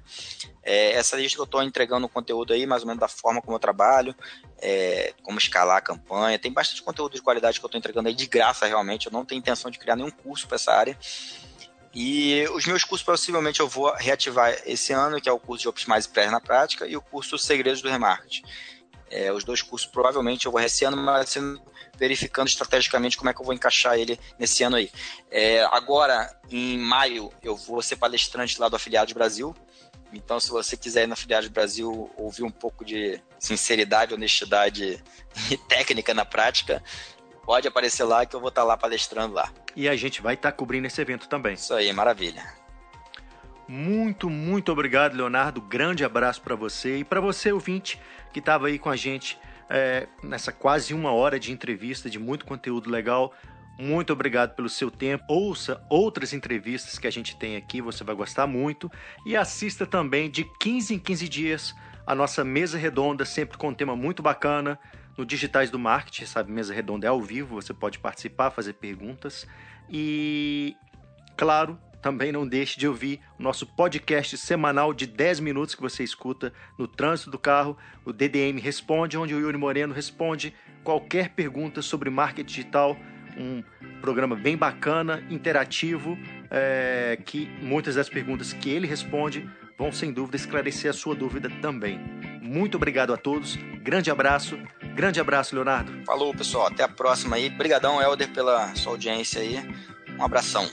É, essa lista que eu estou entregando o conteúdo aí, mais ou menos da forma como eu trabalho, é, como escalar a campanha, tem bastante conteúdo de qualidade que eu estou entregando aí de graça realmente, eu não tenho intenção de criar nenhum curso para essa área, e os meus cursos, possivelmente, eu vou reativar esse ano, que é o curso de Optimize Pré na Prática e o curso Segredos do Remarketing. É, os dois cursos, provavelmente, eu vou esse ano, mas assim, verificando estrategicamente como é que eu vou encaixar ele nesse ano aí. É, agora, em maio, eu vou ser palestrante lá do Afiliados Brasil. Então, se você quiser ir no Afiliados Brasil ouvir um pouco de sinceridade, honestidade e técnica na prática, pode aparecer lá que eu vou estar lá palestrando lá. E a gente vai estar cobrindo esse evento também. Isso aí, maravilha. Muito, muito obrigado, Leonardo. Grande abraço para você e para você, ouvinte, que estava aí com a gente é, nessa quase uma hora de entrevista, de muito conteúdo legal. Muito obrigado pelo seu tempo. Ouça outras entrevistas que a gente tem aqui, você vai gostar muito. E assista também de 15 em 15 dias a nossa mesa redonda, sempre com um tema muito bacana no Digitais do Marketing, sabe? Mesa redonda é ao vivo, você pode participar, fazer perguntas. E, claro, também não deixe de ouvir o nosso podcast semanal de 10 minutos que você escuta no trânsito do carro. O DDM Responde, onde o Yuri Moreno responde qualquer pergunta sobre marketing digital. Um programa bem bacana, interativo, é, que muitas das perguntas que ele responde vão sem dúvida esclarecer a sua dúvida também. Muito obrigado a todos, grande abraço, grande abraço, Leonardo. Falou, pessoal, até a próxima aí. Obrigadão, Helder, pela sua audiência aí. Um abração.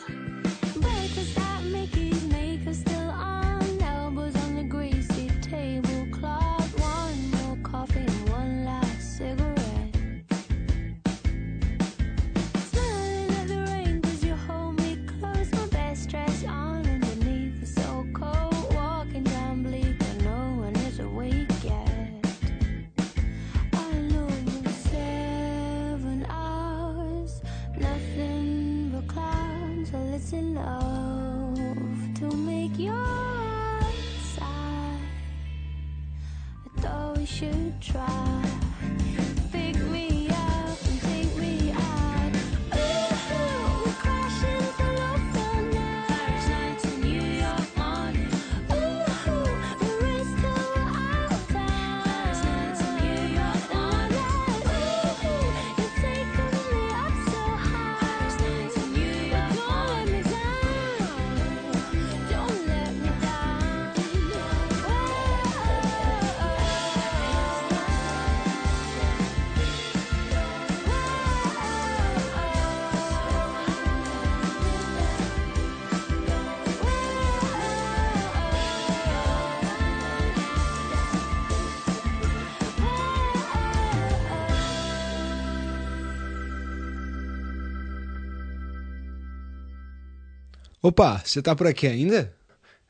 Opa, você tá por aqui ainda?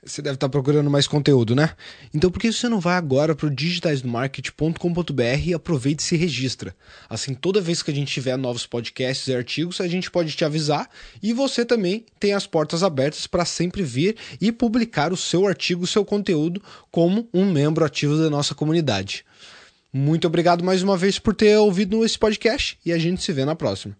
Você deve estar procurando mais conteúdo, né? Então por que você não vai agora para o digitaisdomarket.com.br e aproveita e se registra? Assim, toda vez que a gente tiver novos podcasts e artigos, a gente pode te avisar e você também tem as portas abertas para sempre vir e publicar o seu artigo, o seu conteúdo como um membro ativo da nossa comunidade. Muito obrigado mais uma vez por ter ouvido esse podcast e a gente se vê na próxima.